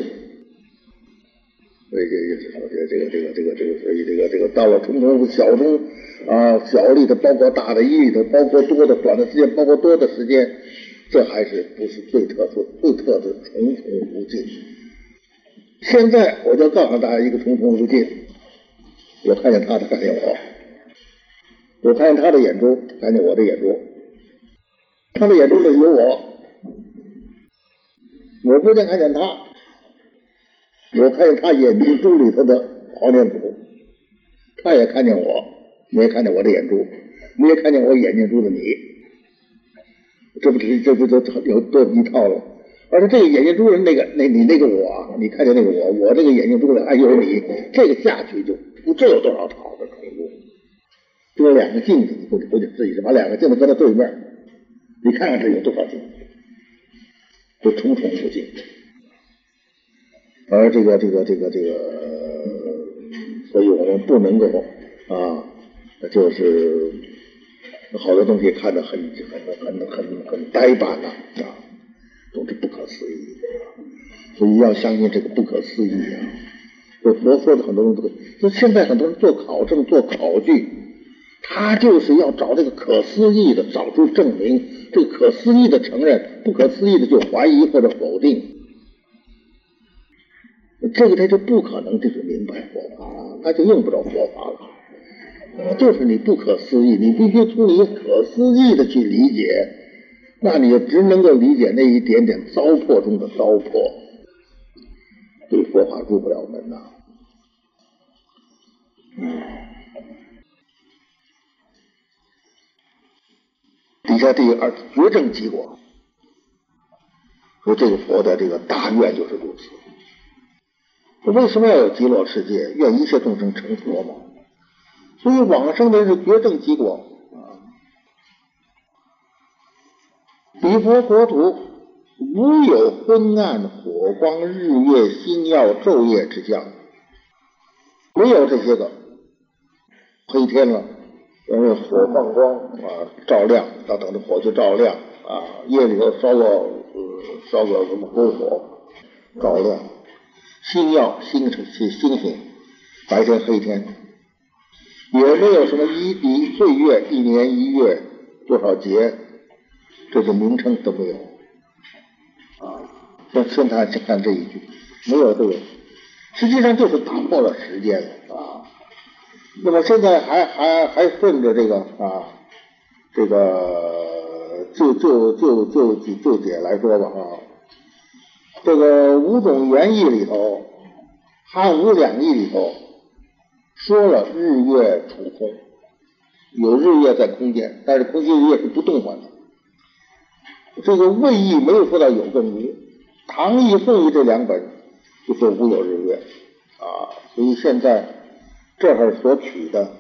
所以这意思说，这这个这个这个这个，所以这个这个到了重重小中啊小里头，包括大的一里头，包括多的短的时间，包括多的时间，这还是不是最特殊、最特的重重无尽。现在我就告诉大家一个重重无尽，我看见他，的看见我，我看见他的眼珠，看见我的眼珠，他的眼珠里有我，我不见看见他，我看见他眼睛珠里头的黄念祖，他也看见我，你也看见我的眼珠，你也看见我眼睛珠的你，这不是这不就有多一套了？而且这个眼睛珠人那个那你那个我，你看见那个我，我这个眼睛珠里还有你，这个下去就不知有多少套的重复。就两个镜子，你或者或者自己是把两个镜子搁在对面，你看看这有多少镜子，就重重复镜。而这个这个这个这个，所以我们不能够啊，就是好多东西看得很很很很很呆板呐啊，总之不可思议。所以要相信这个不可思议啊！就佛说的很多东西，就现在很多人做考证、做考据，他就是要找这个可思议的，找出证明，这个可思议的承认，不可思议的就怀疑或者否定。这个他就不可能就是明白佛法了，他就用不着佛法了。就是你不可思议，你必须从你可思议的去理解，那你就只能够理解那一点点糟粕中的糟粕，对佛法入不了门呐。底下第二绝症结果，说这个佛的这个大愿就是如此。为什么要有极乐世界？愿一切众生成佛嘛。所以往生的是绝症极广啊。彼佛国土无有昏暗火光日月星耀昼夜之相，没有这些个黑天了，因为火放光啊照亮，到等着火就照亮啊。夜里头烧个呃烧个什么篝火照亮。星耀星星星星，白天黑天，也没有什么一一岁月一年一月多少节，这个名称都没有啊。先先谈先看这一句，没有这个，实际上就是打破了时间啊。那么现在还还还顺着这个啊，这个就就就就就解来说吧啊。这个五种原意里头，汉武两义里头说了日月处空，有日月在空间，但是空间日月是不动换的。这个魏义没有说到有跟无，唐义、宋义这两本就说无有日月啊，所以现在这儿所取的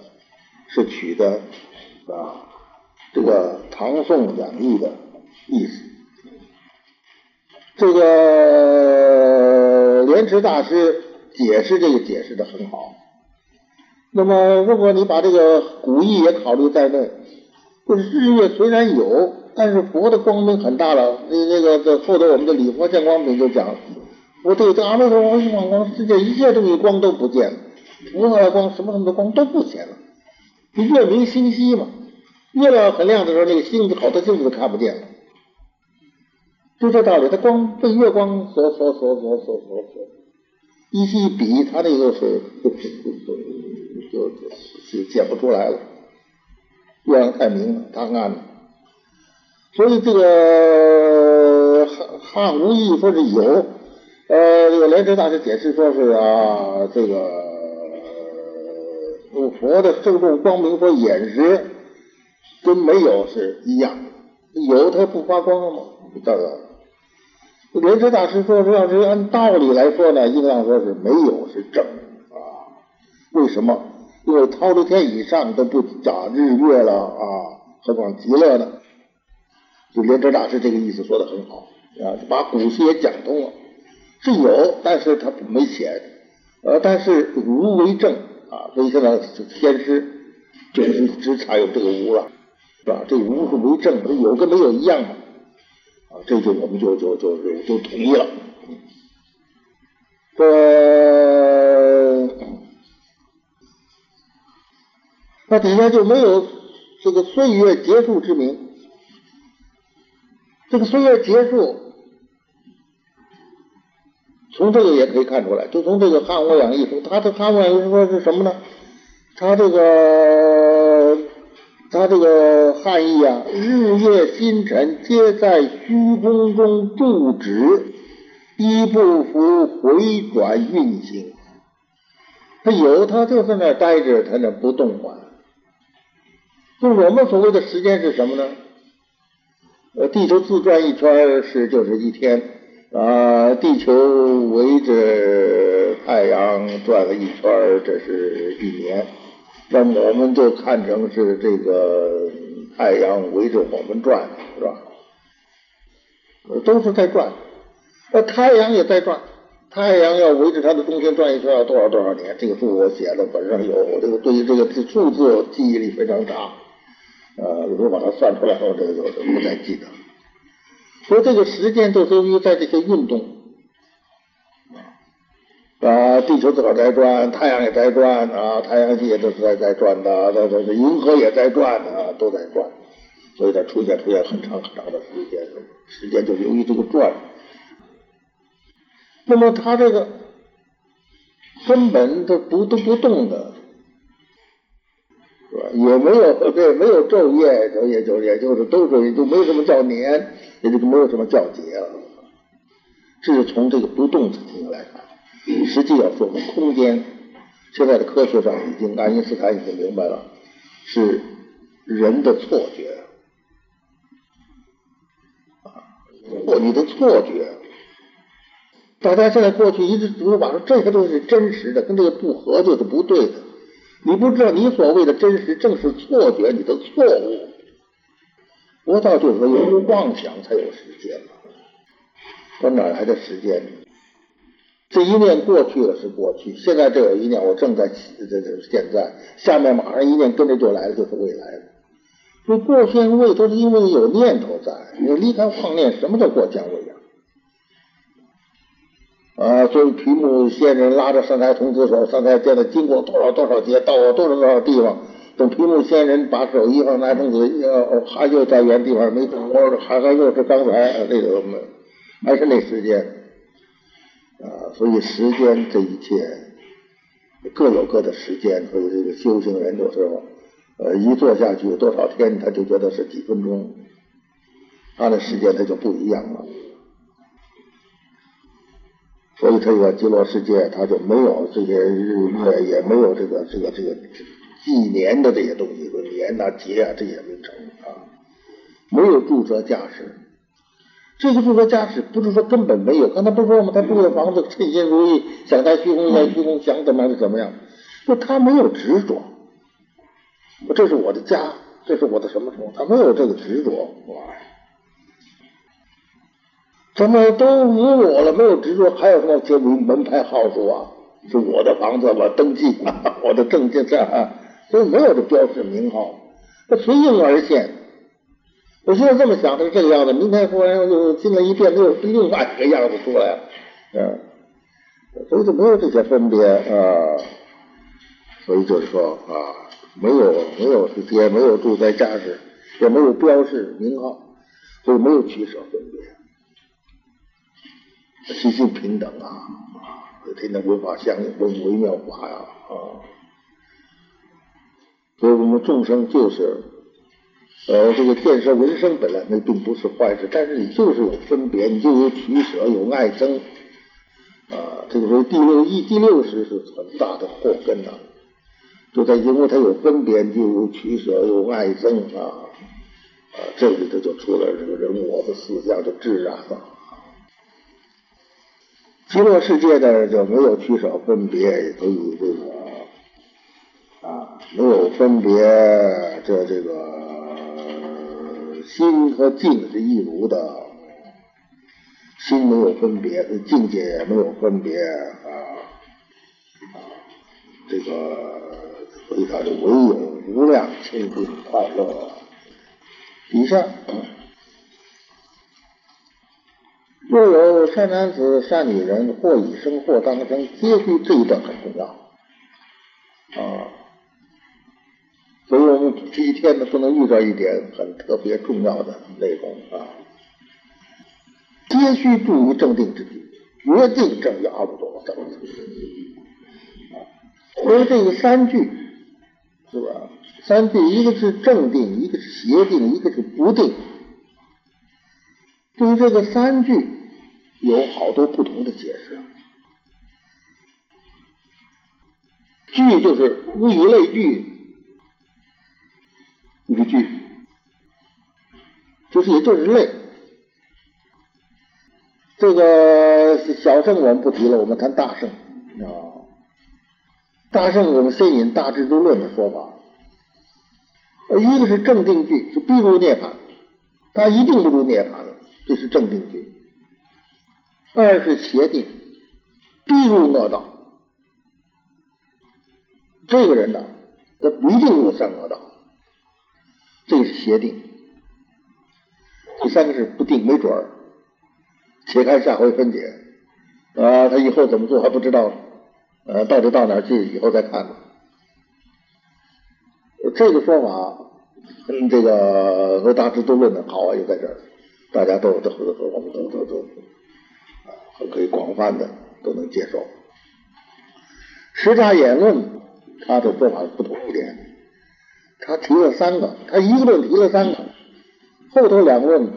是取的啊这个唐宋两义的意思。这个莲池大师解释这个解释的很好。那么，如果你把这个古义也考虑在内，就是日月虽然有，但是佛的光明很大了。那那个这后头我们的《礼佛见光品》就讲，我对这阿弥陀佛一放光，世界一切东西光都不见了，菩萨的光什么什么的光都不见了。月明星稀嘛，月亮很亮的时候，那个星子好多星子都看不见了。就这道理，它光被月光所所所所所所所一一比，它那个是就就就就显不出来了。月亮太明了，太暗了。所以这个汉汉无义说是有，呃，这个莲池大师解释说是啊，这个佛的圣众光明所眼识跟没有是一样，有它不发光了吗？不知道。莲池大师说：“要是按道理来说呢，应当说是没有是正啊。为什么？因为超出天以上都不讲日月了啊，何况极乐呢？就莲池大师这个意思说的很好啊，把古书也讲通了。是有，但是他没显，呃，但是无为正啊。所以现在天师就是只采用这个无了，是吧？这无是为正，有跟没有一样嘛。”啊，这就我们就就就就就统一了。这那底下就没有这个岁月结束之名。这个岁月结束，从这个也可以看出来，就从这个汉武两义说，他的汉武两义说是什么呢？他这个。他这个汉译啊，日月星辰皆在虚空中驻止，一不服回转运行。他有，他就在那待着，他那不动啊。就我们所谓的时间是什么呢？呃，地球自转一圈是就是一天啊，地球围着太阳转了一圈，这是一年。那么我们就看成是这个太阳围着我们转，是吧？都是在转，那太阳也在转。太阳要围着它的中心转一圈要多少多少年？这个数我写的本上有，这个对于这个数字记忆力非常差。呃，有时候把它算出来后，这个就不再记得。了说这个时间就等于在这些运动啊，地球自个儿在转，太阳也在转啊，太阳系也都是在在转的，这这这银河也在转啊，都在转，所以它出现出现很长很长的时间，时间就由于这个转。那么它这个根本都不都不动的。是吧？也没有对，没有昼夜，就也就也就是都是也就没什么叫年，也就没有什么叫节了。这是从这个不动层面来看，实际要说明空间，现在的科学上已经爱因斯坦已经明白了，是人的错觉啊，或你的错觉。大家现在过去一直都把说这些东西是真实的，跟这个不合就是不对的。你不知道，你所谓的真实正是错觉，你的错误。佛道就是说，有妄想才有时间嘛，到哪来的时间？这一念过去了是过去，现在这有一念，我正在这这现在，下面马上一念跟着就来了，就是未来了。所以过现未都是因为有念头在，你离开妄念，什么叫过现未呀？啊，所以皮木仙人拉着三台童子手，三台见他经过多少多少劫，到了多少多少地方，等皮木仙人把手一放，三太童子又还又在原地方没动，还还又是刚才那个没，还是那时间啊，所以时间这一切各有各的时间，所以这个修行人就是呃一坐下去多少天，他就觉得是几分钟，他的时间他就不一样了。所以这个极乐世界，它就没有这些日月，也没有这个这个这个纪年的这些东西，说年呐节啊这些名称啊，没有注册驾驶。这个注册驾驶不是说根本没有，刚才不是说吗？他住的房子称心如意，想在虚空在虚空，想怎么样就怎么样，就他没有执着。这是我的家，这是我的什么什么，他没有这个执着，哇。怎么都无我了，没有执着，还有什么结名门牌号数啊？是我的房子，我登记，我的证件啊，所以没有这标识名号，它随应而现。我现在这么想，它是这个样子，明天忽然又进来一遍，又另外一个样子出来，嗯，所以就没有这些分别啊。所以就是说啊，没有没有时间，没有住在家室，也没有标识名号，所以没有取舍分别。心性平等啊，啊，天天文法相应，文微妙法呀，啊，所以我们众生就是，呃，这个见色闻声本来那并不是坏事，但是你就是有分别，你就有取舍，有爱憎，啊，这个时候第六意、第六识是很大的祸根呐，就在因为它有分别，就有取舍，有爱憎啊，啊，这里头就出了这个人我的思想的自然了。极乐世界呢就没有取舍分别，所以这个啊没有分别，这这个心和境是一如的，心没有分别，境界也没有分别啊，这个所以它是唯有无量清净快乐。以上。若有善男子、善女人，或已生，或当生，皆须这一段很重要啊。所以我们这一天呢，不能遇到一点很特别重要的内容啊。皆须注于正定之地，决定正要不多等啊。所以这个三句是吧？三句，一个是正定，一个是邪定，一个是不定。对于这个三句。有好多不同的解释。句就是物以类聚，一个句，就是也就是类。这个小圣我们不提了，我们谈大圣啊。大圣我们先引《大智度论》的说法，一个是正定句，是必入涅槃，他一定不入涅槃的，这是正定句；二是邪定，必入恶道。这个人呢，他不一定入善恶道，这个是邪定。第三个是不定，没准儿，且看下回分解啊，他以后怎么做还不知道，呃，到底到哪儿去，以后再看。这个说法跟这个和大智度论的好啊，就在这儿，大家都都都我们都都都啊，可以广泛的都能接受。十家言论。他的做法不同一点，他提了三个，他一个论提了三个，后头两个论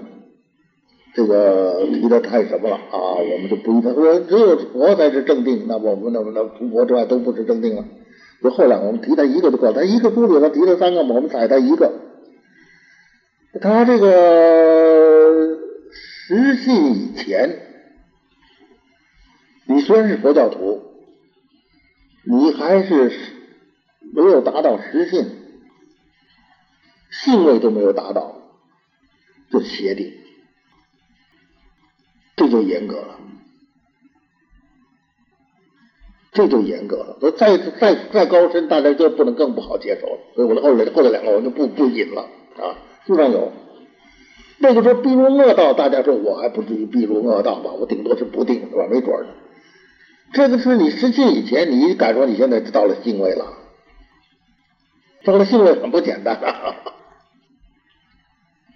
这个提的太什么了啊？我们就不一他说只有佛才是正定，那我们那那除佛之外都不是正定了。就后两个我们提他一个就够了，他一个书里头提了三个嘛，我们采他一个。他这个实信以前，你虽然是佛教徒，你还是。没有达到实信，信位都没有达到，就邪定，这就严格了，这就严格了。再再再高深，大家就不能更不好接受了。所以我的后来后来两个我就不不引了啊，书上有。那个说，逼入恶道，大家说我还不至于逼入恶道吧？我顶多是不定，是吧？没准儿的。这个是你失信以前，你敢说你现在到了信位了？这个性位很不简单啊！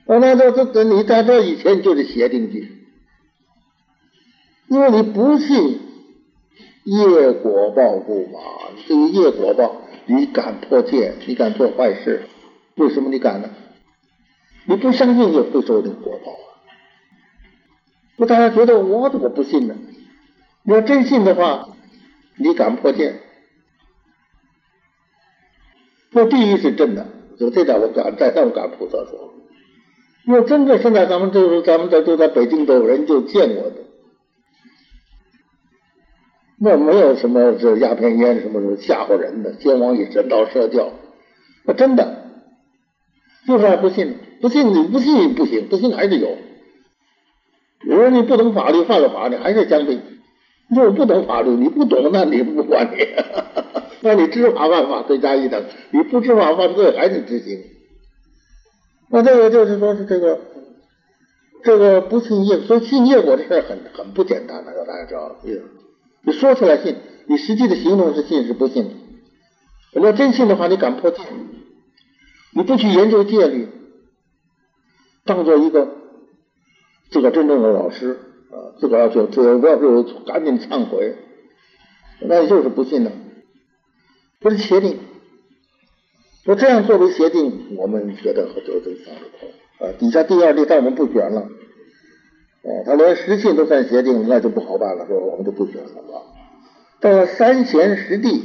那这这这，你在这以前就是邪定句，因为你不信业果报故嘛。这个业果报，你敢破戒，你敢做坏事，为什么你敢呢？你不相信也会受这个果报啊！那大家觉得我怎么不信呢？你要真信的话，你敢破戒？那第一是真的，就这点我敢在上敢菩萨说。因为真的现在咱们就是咱们在都在北京都有人就见过的，那没有什么这鸦片烟什么什么吓唬人的，先王以神道设教，那真的就是不信，不信你不信不行，不信还是有。如果你不懂法律，犯了法你还是将军。如果不懂法律，你不懂，那你不管你。[laughs] 那你知法犯法罪加一等，你不知法犯罪还得执行。那这个就是说是这个，这个不信业，所以信业果这事很很不简单的，要大家知道。你说出来信，你实际的行动是信是不信？你要真信的话，你敢破戒？你不去研究戒律，当做一个自个真正的老师啊，自个要去自个要是赶紧忏悔，那就是不信了。不是邪定，说这样作为协定，我们觉得和得罪上头啊。底下第二、第三我们不选了，哦，他连实信都算协定，那就不好办了，说我们就不选了啊。到了三贤十地，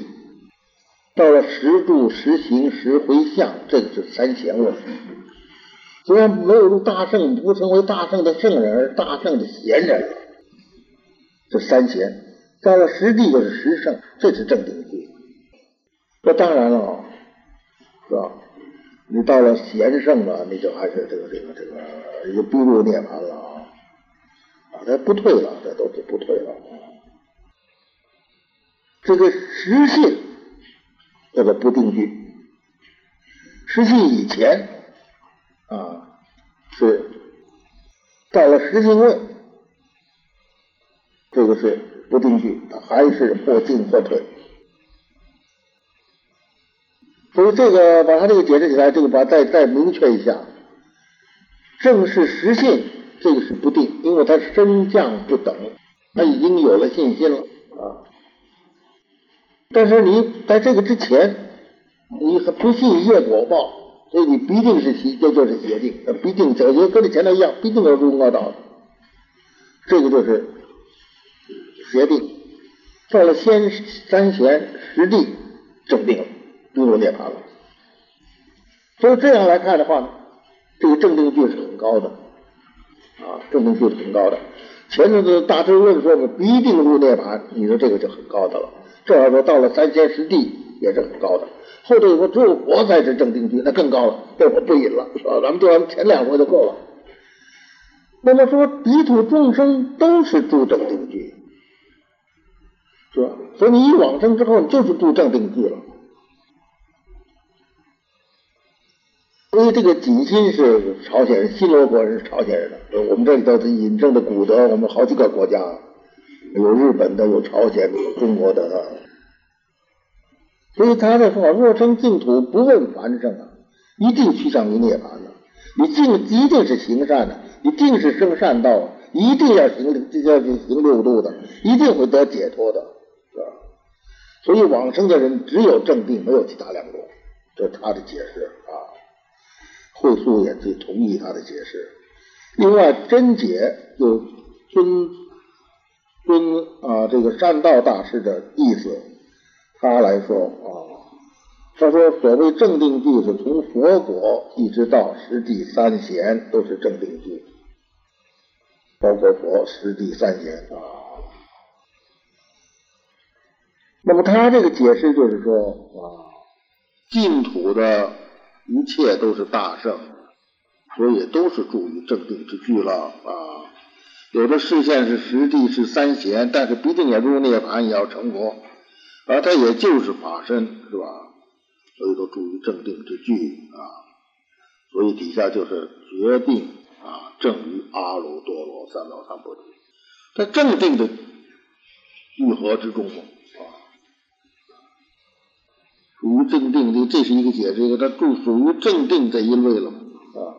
到了十住、十行、十回向，这个是三贤论。虽然没有入大圣，不成为大圣的圣人，大圣的贤人，这三贤。到了十地就是十圣，这是正定句。那当然了，是吧？你到了贤圣了，你就还是这个这个这个，就步入涅槃了啊！啊，他不退了，这都是不退了。这个实信叫做不定句，实信以前啊是到了实信位，这个是不定句，它还是或进或退。所以这个把它这个解释起来，这个把再再明确一下，正是实信，这个是不定，因为它升降不等，它已经有了信心了啊。但是你在这个之前，你还不信业果报，所以你必定是邪，这就是邪定，必定这就跟你前头一样，必定要入恶道。这个就是决定，到了仙三贤实地正定，进入涅槃了。所以这样来看的话呢，这个正定句是很高的啊，正定句是很高的。前头的大智论说的必定入涅槃，你说这个就很高的了。这样说到了三仙实地也是很高的。后头说只有佛才是正定句，那更高了，这我不引了，是吧？咱们读完前两回就够了。那么说，彼土众生都是住正定句，是吧？所以你一往生之后，你就是住正定句了。所以这个锦心是朝鲜人，新罗国人是朝鲜人的。我们这里头是引证的古德，我们好几个国家，有日本的，有朝鲜的，有中国的。所以他的说：“若生净土，不问凡圣啊，一定趋向于涅槃的。你净一定是行善的，你定是生善道，一定要行，这叫行六度的，一定会得解脱的，是吧？所以往生的人只有正定，没有其他两种。这是他的解释啊。”会素也最同意他的解释。另外，真解就尊尊啊，这个善道大师的意思，他来说啊，他说所谓正定句是从佛果一直到十地三贤都是正定句，包括佛十地三贤啊。那么他这个解释就是说啊，净土的。一切都是大圣，所以都是住于正定之具了啊。有的视线是实地是三贤，但是毕竟也入涅槃，也要成佛，而他也就是法身，是吧？所以都住于正定之具啊。所以底下就是决定啊，正于阿耨多罗三藐三菩提，在正定的聚合之中嘛啊。属于正定的，这是一个解释，一个它住属于正定这一类了啊。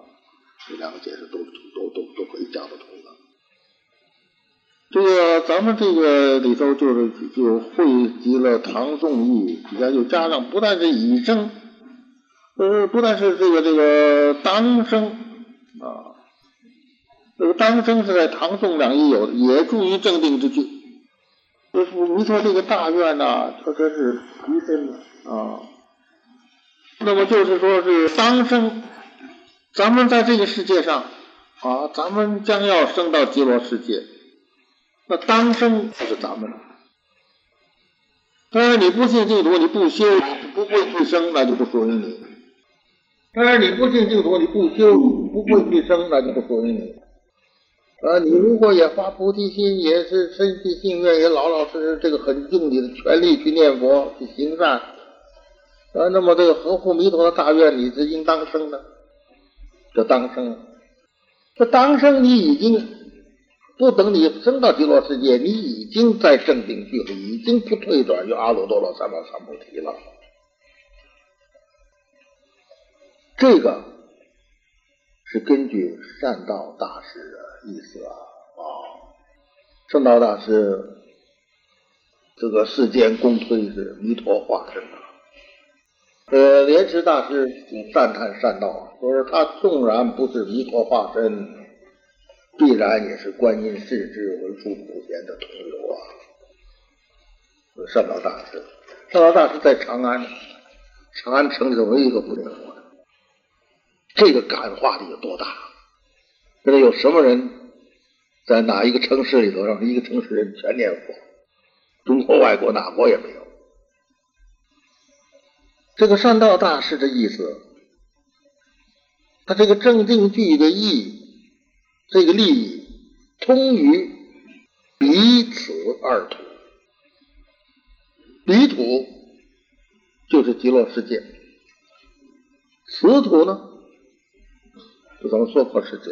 这两个解释都都都都可以讲得通的。这个咱们这个里头就是就汇集了唐宋义，底下就加上不但是以正，呃，不但是这个这个当生啊，这个当生是在唐宋两义有的，也注于正定之句。就是你说这个大愿呐，它真是提升的。啊，那么就是说是当生，咱们在这个世界上啊，咱们将要升到极乐世界，那当生就是咱们。当然你不信净土，你不修，不会去生，那就不属于你。当然你不信净土，你不修，不会去生，那就不属于你。啊，你如果也发菩提心，也是深信信愿，也老老实实这个很用你的全力去念佛，去行善。啊，那么这个合乎弥陀的大愿，你是应当生的，这当生，这当生你已经不等你升到极乐世界，你已经在正定去了，已经不退转于阿耨多罗三藐三菩提了。这个是根据善道大师的意思啊啊，善道大师这个世间公推是弥陀化身啊。呃，莲池大师赞叹善道，说是他纵然不是弥陀化身，必然也是观音世智文殊普贤的同流啊。善道大师，善道大师在长安，长安城里头唯一一个不念佛的，这个感化力有多大？现在有什么人在哪一个城市里头让一个城市人全念佛？中国、外国哪国也没有。这个善道大师的意思，他这个正定句的意，这个利益通于彼此二土，彼土就是极乐世界，此土呢，就咱们娑婆世界。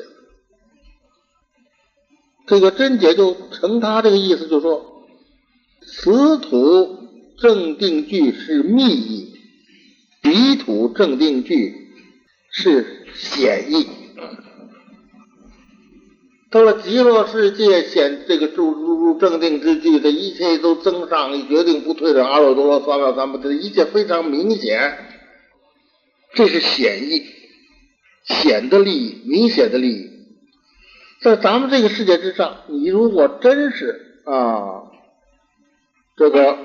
这个真解就成他这个意思，就说此土正定句是密意。彼土正定句是显义，到了极乐世界显这个住入入正定之际，这一切都增上，你决定不退的阿耨多罗三藐三菩提，一切非常明显，这是显义，显的利益，明显的利益，在咱们这个世界之上，你如果真是啊这个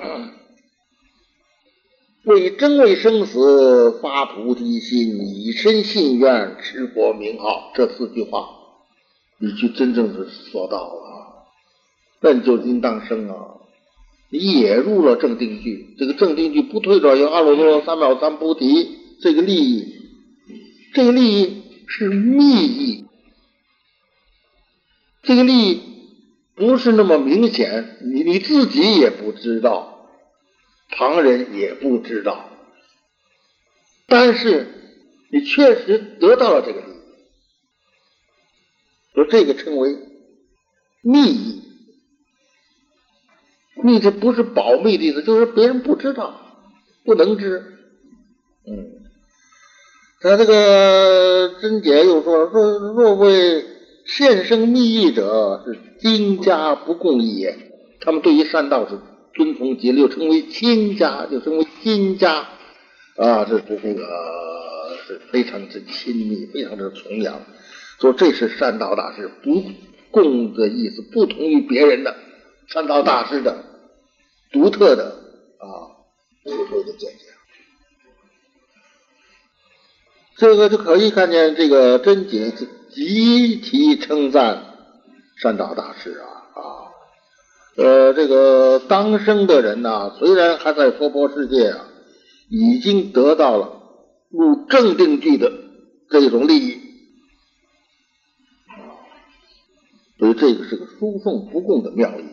为真为生死发菩提心，以身信愿持佛名号，这四句话，你去真正是做到了，那你就应当生啊！你也入了正定句，这个正定句不退转有阿耨多罗三藐三菩提，这个利益，这个利益是密意，这个利益不是那么明显，你你自己也不知道，旁人也不知道，但是你确实得到了这个利益，说这个称为密意。密这不是保密的意思，就是别人不知道，不能知。嗯，他这个真解又说了，说若为现生密意者，是经家不共也。他们对于善道是尊崇极，又称为亲家，就称为亲家啊，这这这个是非常之亲密，非常之崇仰。说这是善道大师不共的意思，不同于别人的善道大师的。独特的啊，智慧的见解，这个就可以看见这个真解极其称赞善道大师啊，呃，这个当生的人呐，虽然还在娑婆世界啊，已经得到了入正定具的这种利益，所以这个是个输送不共的妙义。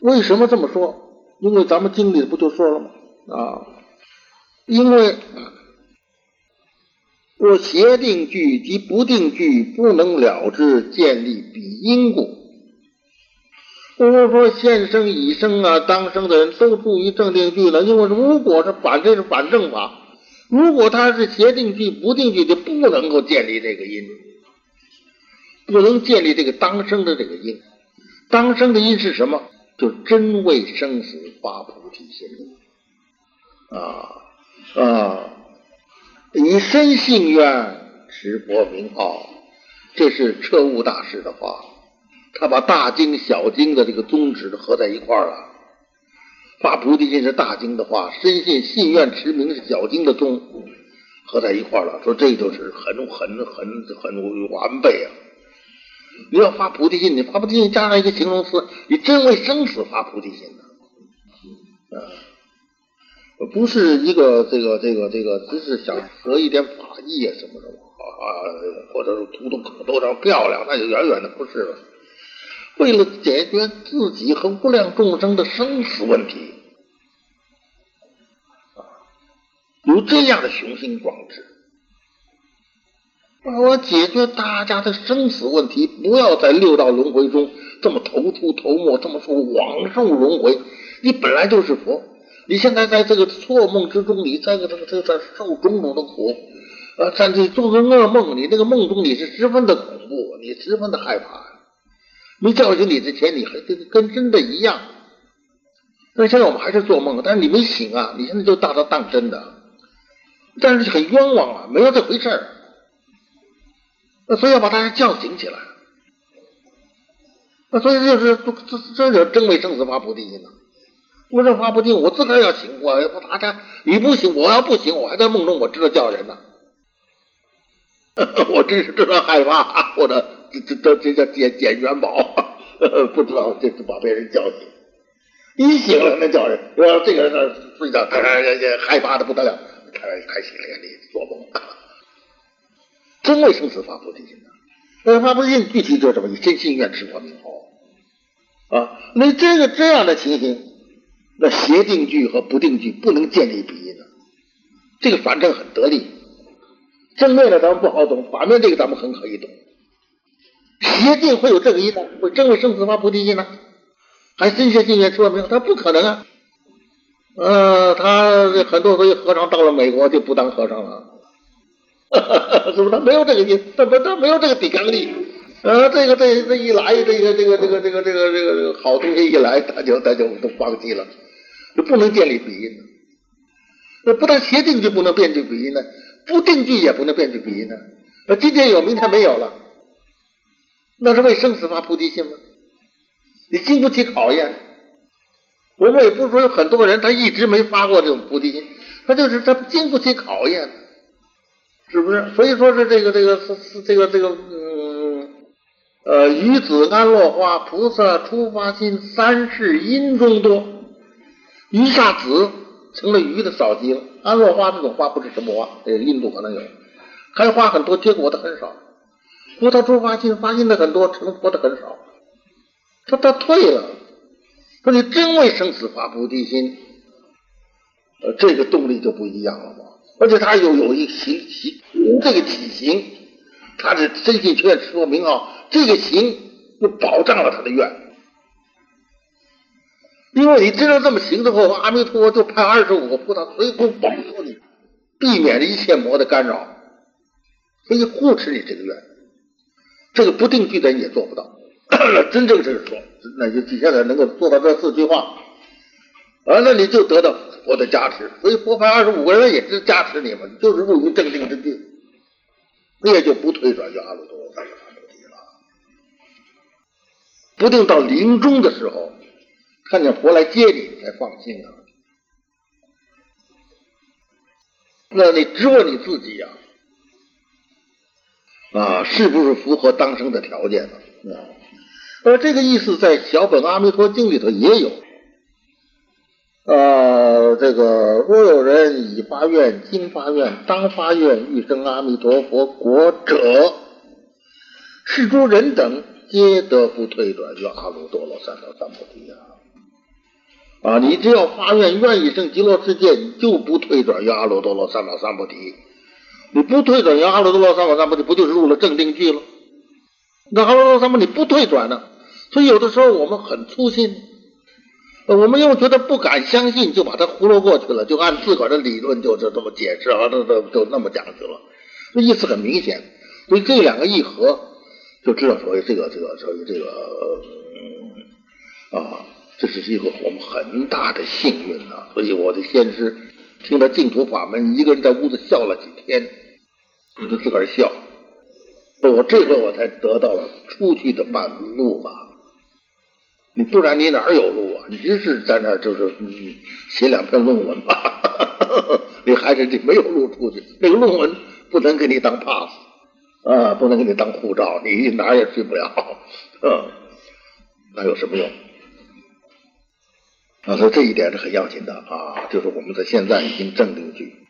为什么这么说？因为咱们经里不就说了吗？啊，因为若邪定句及不定句不能了之，建立彼因故。如果说现生、已生啊、当生的人都注意正定句了，因为如果是反，这是反正法。如果他是邪定句、不定句，就不能够建立这个因，不能建立这个当生的这个因。当生的因是什么？就真为生死发菩提心啊啊！以身信愿持佛名号，这是彻悟大师的话。他把大经小经的这个宗旨合在一块儿了。发菩提心是大经的话，深信信愿持名是小经的宗，合在一块儿了。说这就是很很很很完备啊。你要发菩提心，你发菩提心加上一个形容词，你真为生死发菩提心呢？啊，不是一个这个这个这个，只是想得一点法益啊什么的啊，或者是图图可多少漂亮，那就远远的不是了。为了解决自己和无量众生的生死问题，啊，有这样的雄心壮志。我解决大家的生死问题，不要在六道轮回中这么头秃头没，这么受往受轮回。你本来就是佛，你现在在这个错梦之中，你在这个这这受种种的苦，呃，在这做着噩梦，你那个梦中你是十分的恐怖，你十分的害怕。没叫醒你之前，你还跟跟真的一样。但是现在我们还是做梦，但是你没醒啊，你现在就大到当真的，但是很冤枉啊，没有这回事儿。那所以要把大家叫醒起来，那所以就是这这这真为生死发菩提心呐！我这发菩提，我自个儿要醒，我要不大家你不醒，我要不醒，我还在梦中，我知道叫人呢。[laughs] 我真是知道害怕，我的这这这这叫捡捡元宝，不知道这是把别人叫醒。一醒了那叫人，说这个人睡觉，他害怕的不得了，他他醒了，你做梦。真为生死发菩提心的，那发菩提心具体就是什么？你真心愿持佛名号啊！那这个这样的情形，那邪定句和不定句不能建立比因的，这个反正很得力。正面的咱们不好懂，反面这个咱们很可以懂。邪定会有这个因呢？会真为生死发菩提心呢？还真邪信愿持佛名？他不可能啊！呃，他很多所以和尚到了美国就不当和尚了。[laughs] 是不是他没有这个意，他不他没有这个抵抗力，呃，这个这这一来，这个这个这个这个这个这个好东西一来，他就他就都放弃了，就不能建立比音的。那不但协定就不能变成比音呢，不定句也不能变成比音呢。那今天有，明天没有了，那是为生死发菩提心吗？你经不起考验，我们也不是说有很多人他一直没发过这种菩提心，他就是他经不起考验，是不是？所以说是这个这个是是这个这个嗯呃鱼子安落花菩萨出发心三世因中多，鱼下子成了鱼的少极了。安落花这种花不是什么花，这个印度可能有，开花很多，结果的很少。菩萨出发心发心的很多，成佛的很少。他他退了。说你真为生死发菩提心，呃，这个动力就不一样了嘛。而且他又有一形形这个体型，他的真心劝说明啊，这个形就保障了他的愿。因为你知道这么行之后，阿弥陀佛就派二十五个菩萨随后保护你，避免一切魔的干扰，所以护持你这个愿。这个不定句的人也做不到。真正是说，那就你现在能够做到这四句话，啊，那你就得到佛的加持。所以佛派二十五个人也是加持你们，就是入于正定之地，你也就不退转于阿耨多罗三藐三菩提了。不定到临终的时候，看见佛来接你，才放心啊。那你只问你自己呀，啊是不是符合当生的条件呢？啊？而这个意思在小本阿弥陀经里头也有，呃，这个若有人已发愿、今发愿、当发愿欲生阿弥陀佛国者，是诸人等皆得不退转于阿耨多罗三藐三菩提啊！啊，你只要发愿愿意生极乐世界，你就不退转于阿耨多罗三藐三菩提。你不退转你阿耨多罗三藐三菩提，不就是入了正定句了？那阿耨多罗三藐你不退转呢？所以有的时候我们很粗心，我们又觉得不敢相信，就把它糊弄过去了，就按自个儿的理论就是这么解释啊，这这就那么讲去了。这意思很明显，所以这两个一合，就知道所谓这个这个所谓这个啊，这是一个我们很大的幸运啊。所以我的先师听了净土法门，一个人在屋子笑了几天，就自个儿笑。我这回我才得到了出去的半路嘛。你不然你哪有路啊？你就是在那就是写两篇论文吧，[laughs] 你还是你没有路出去。那个论文不能给你当 pass 啊，不能给你当护照，你哪也去不了，[laughs] 嗯，那有什么用？啊，所以这一点是很要紧的啊，就是我们在现在已经证定句。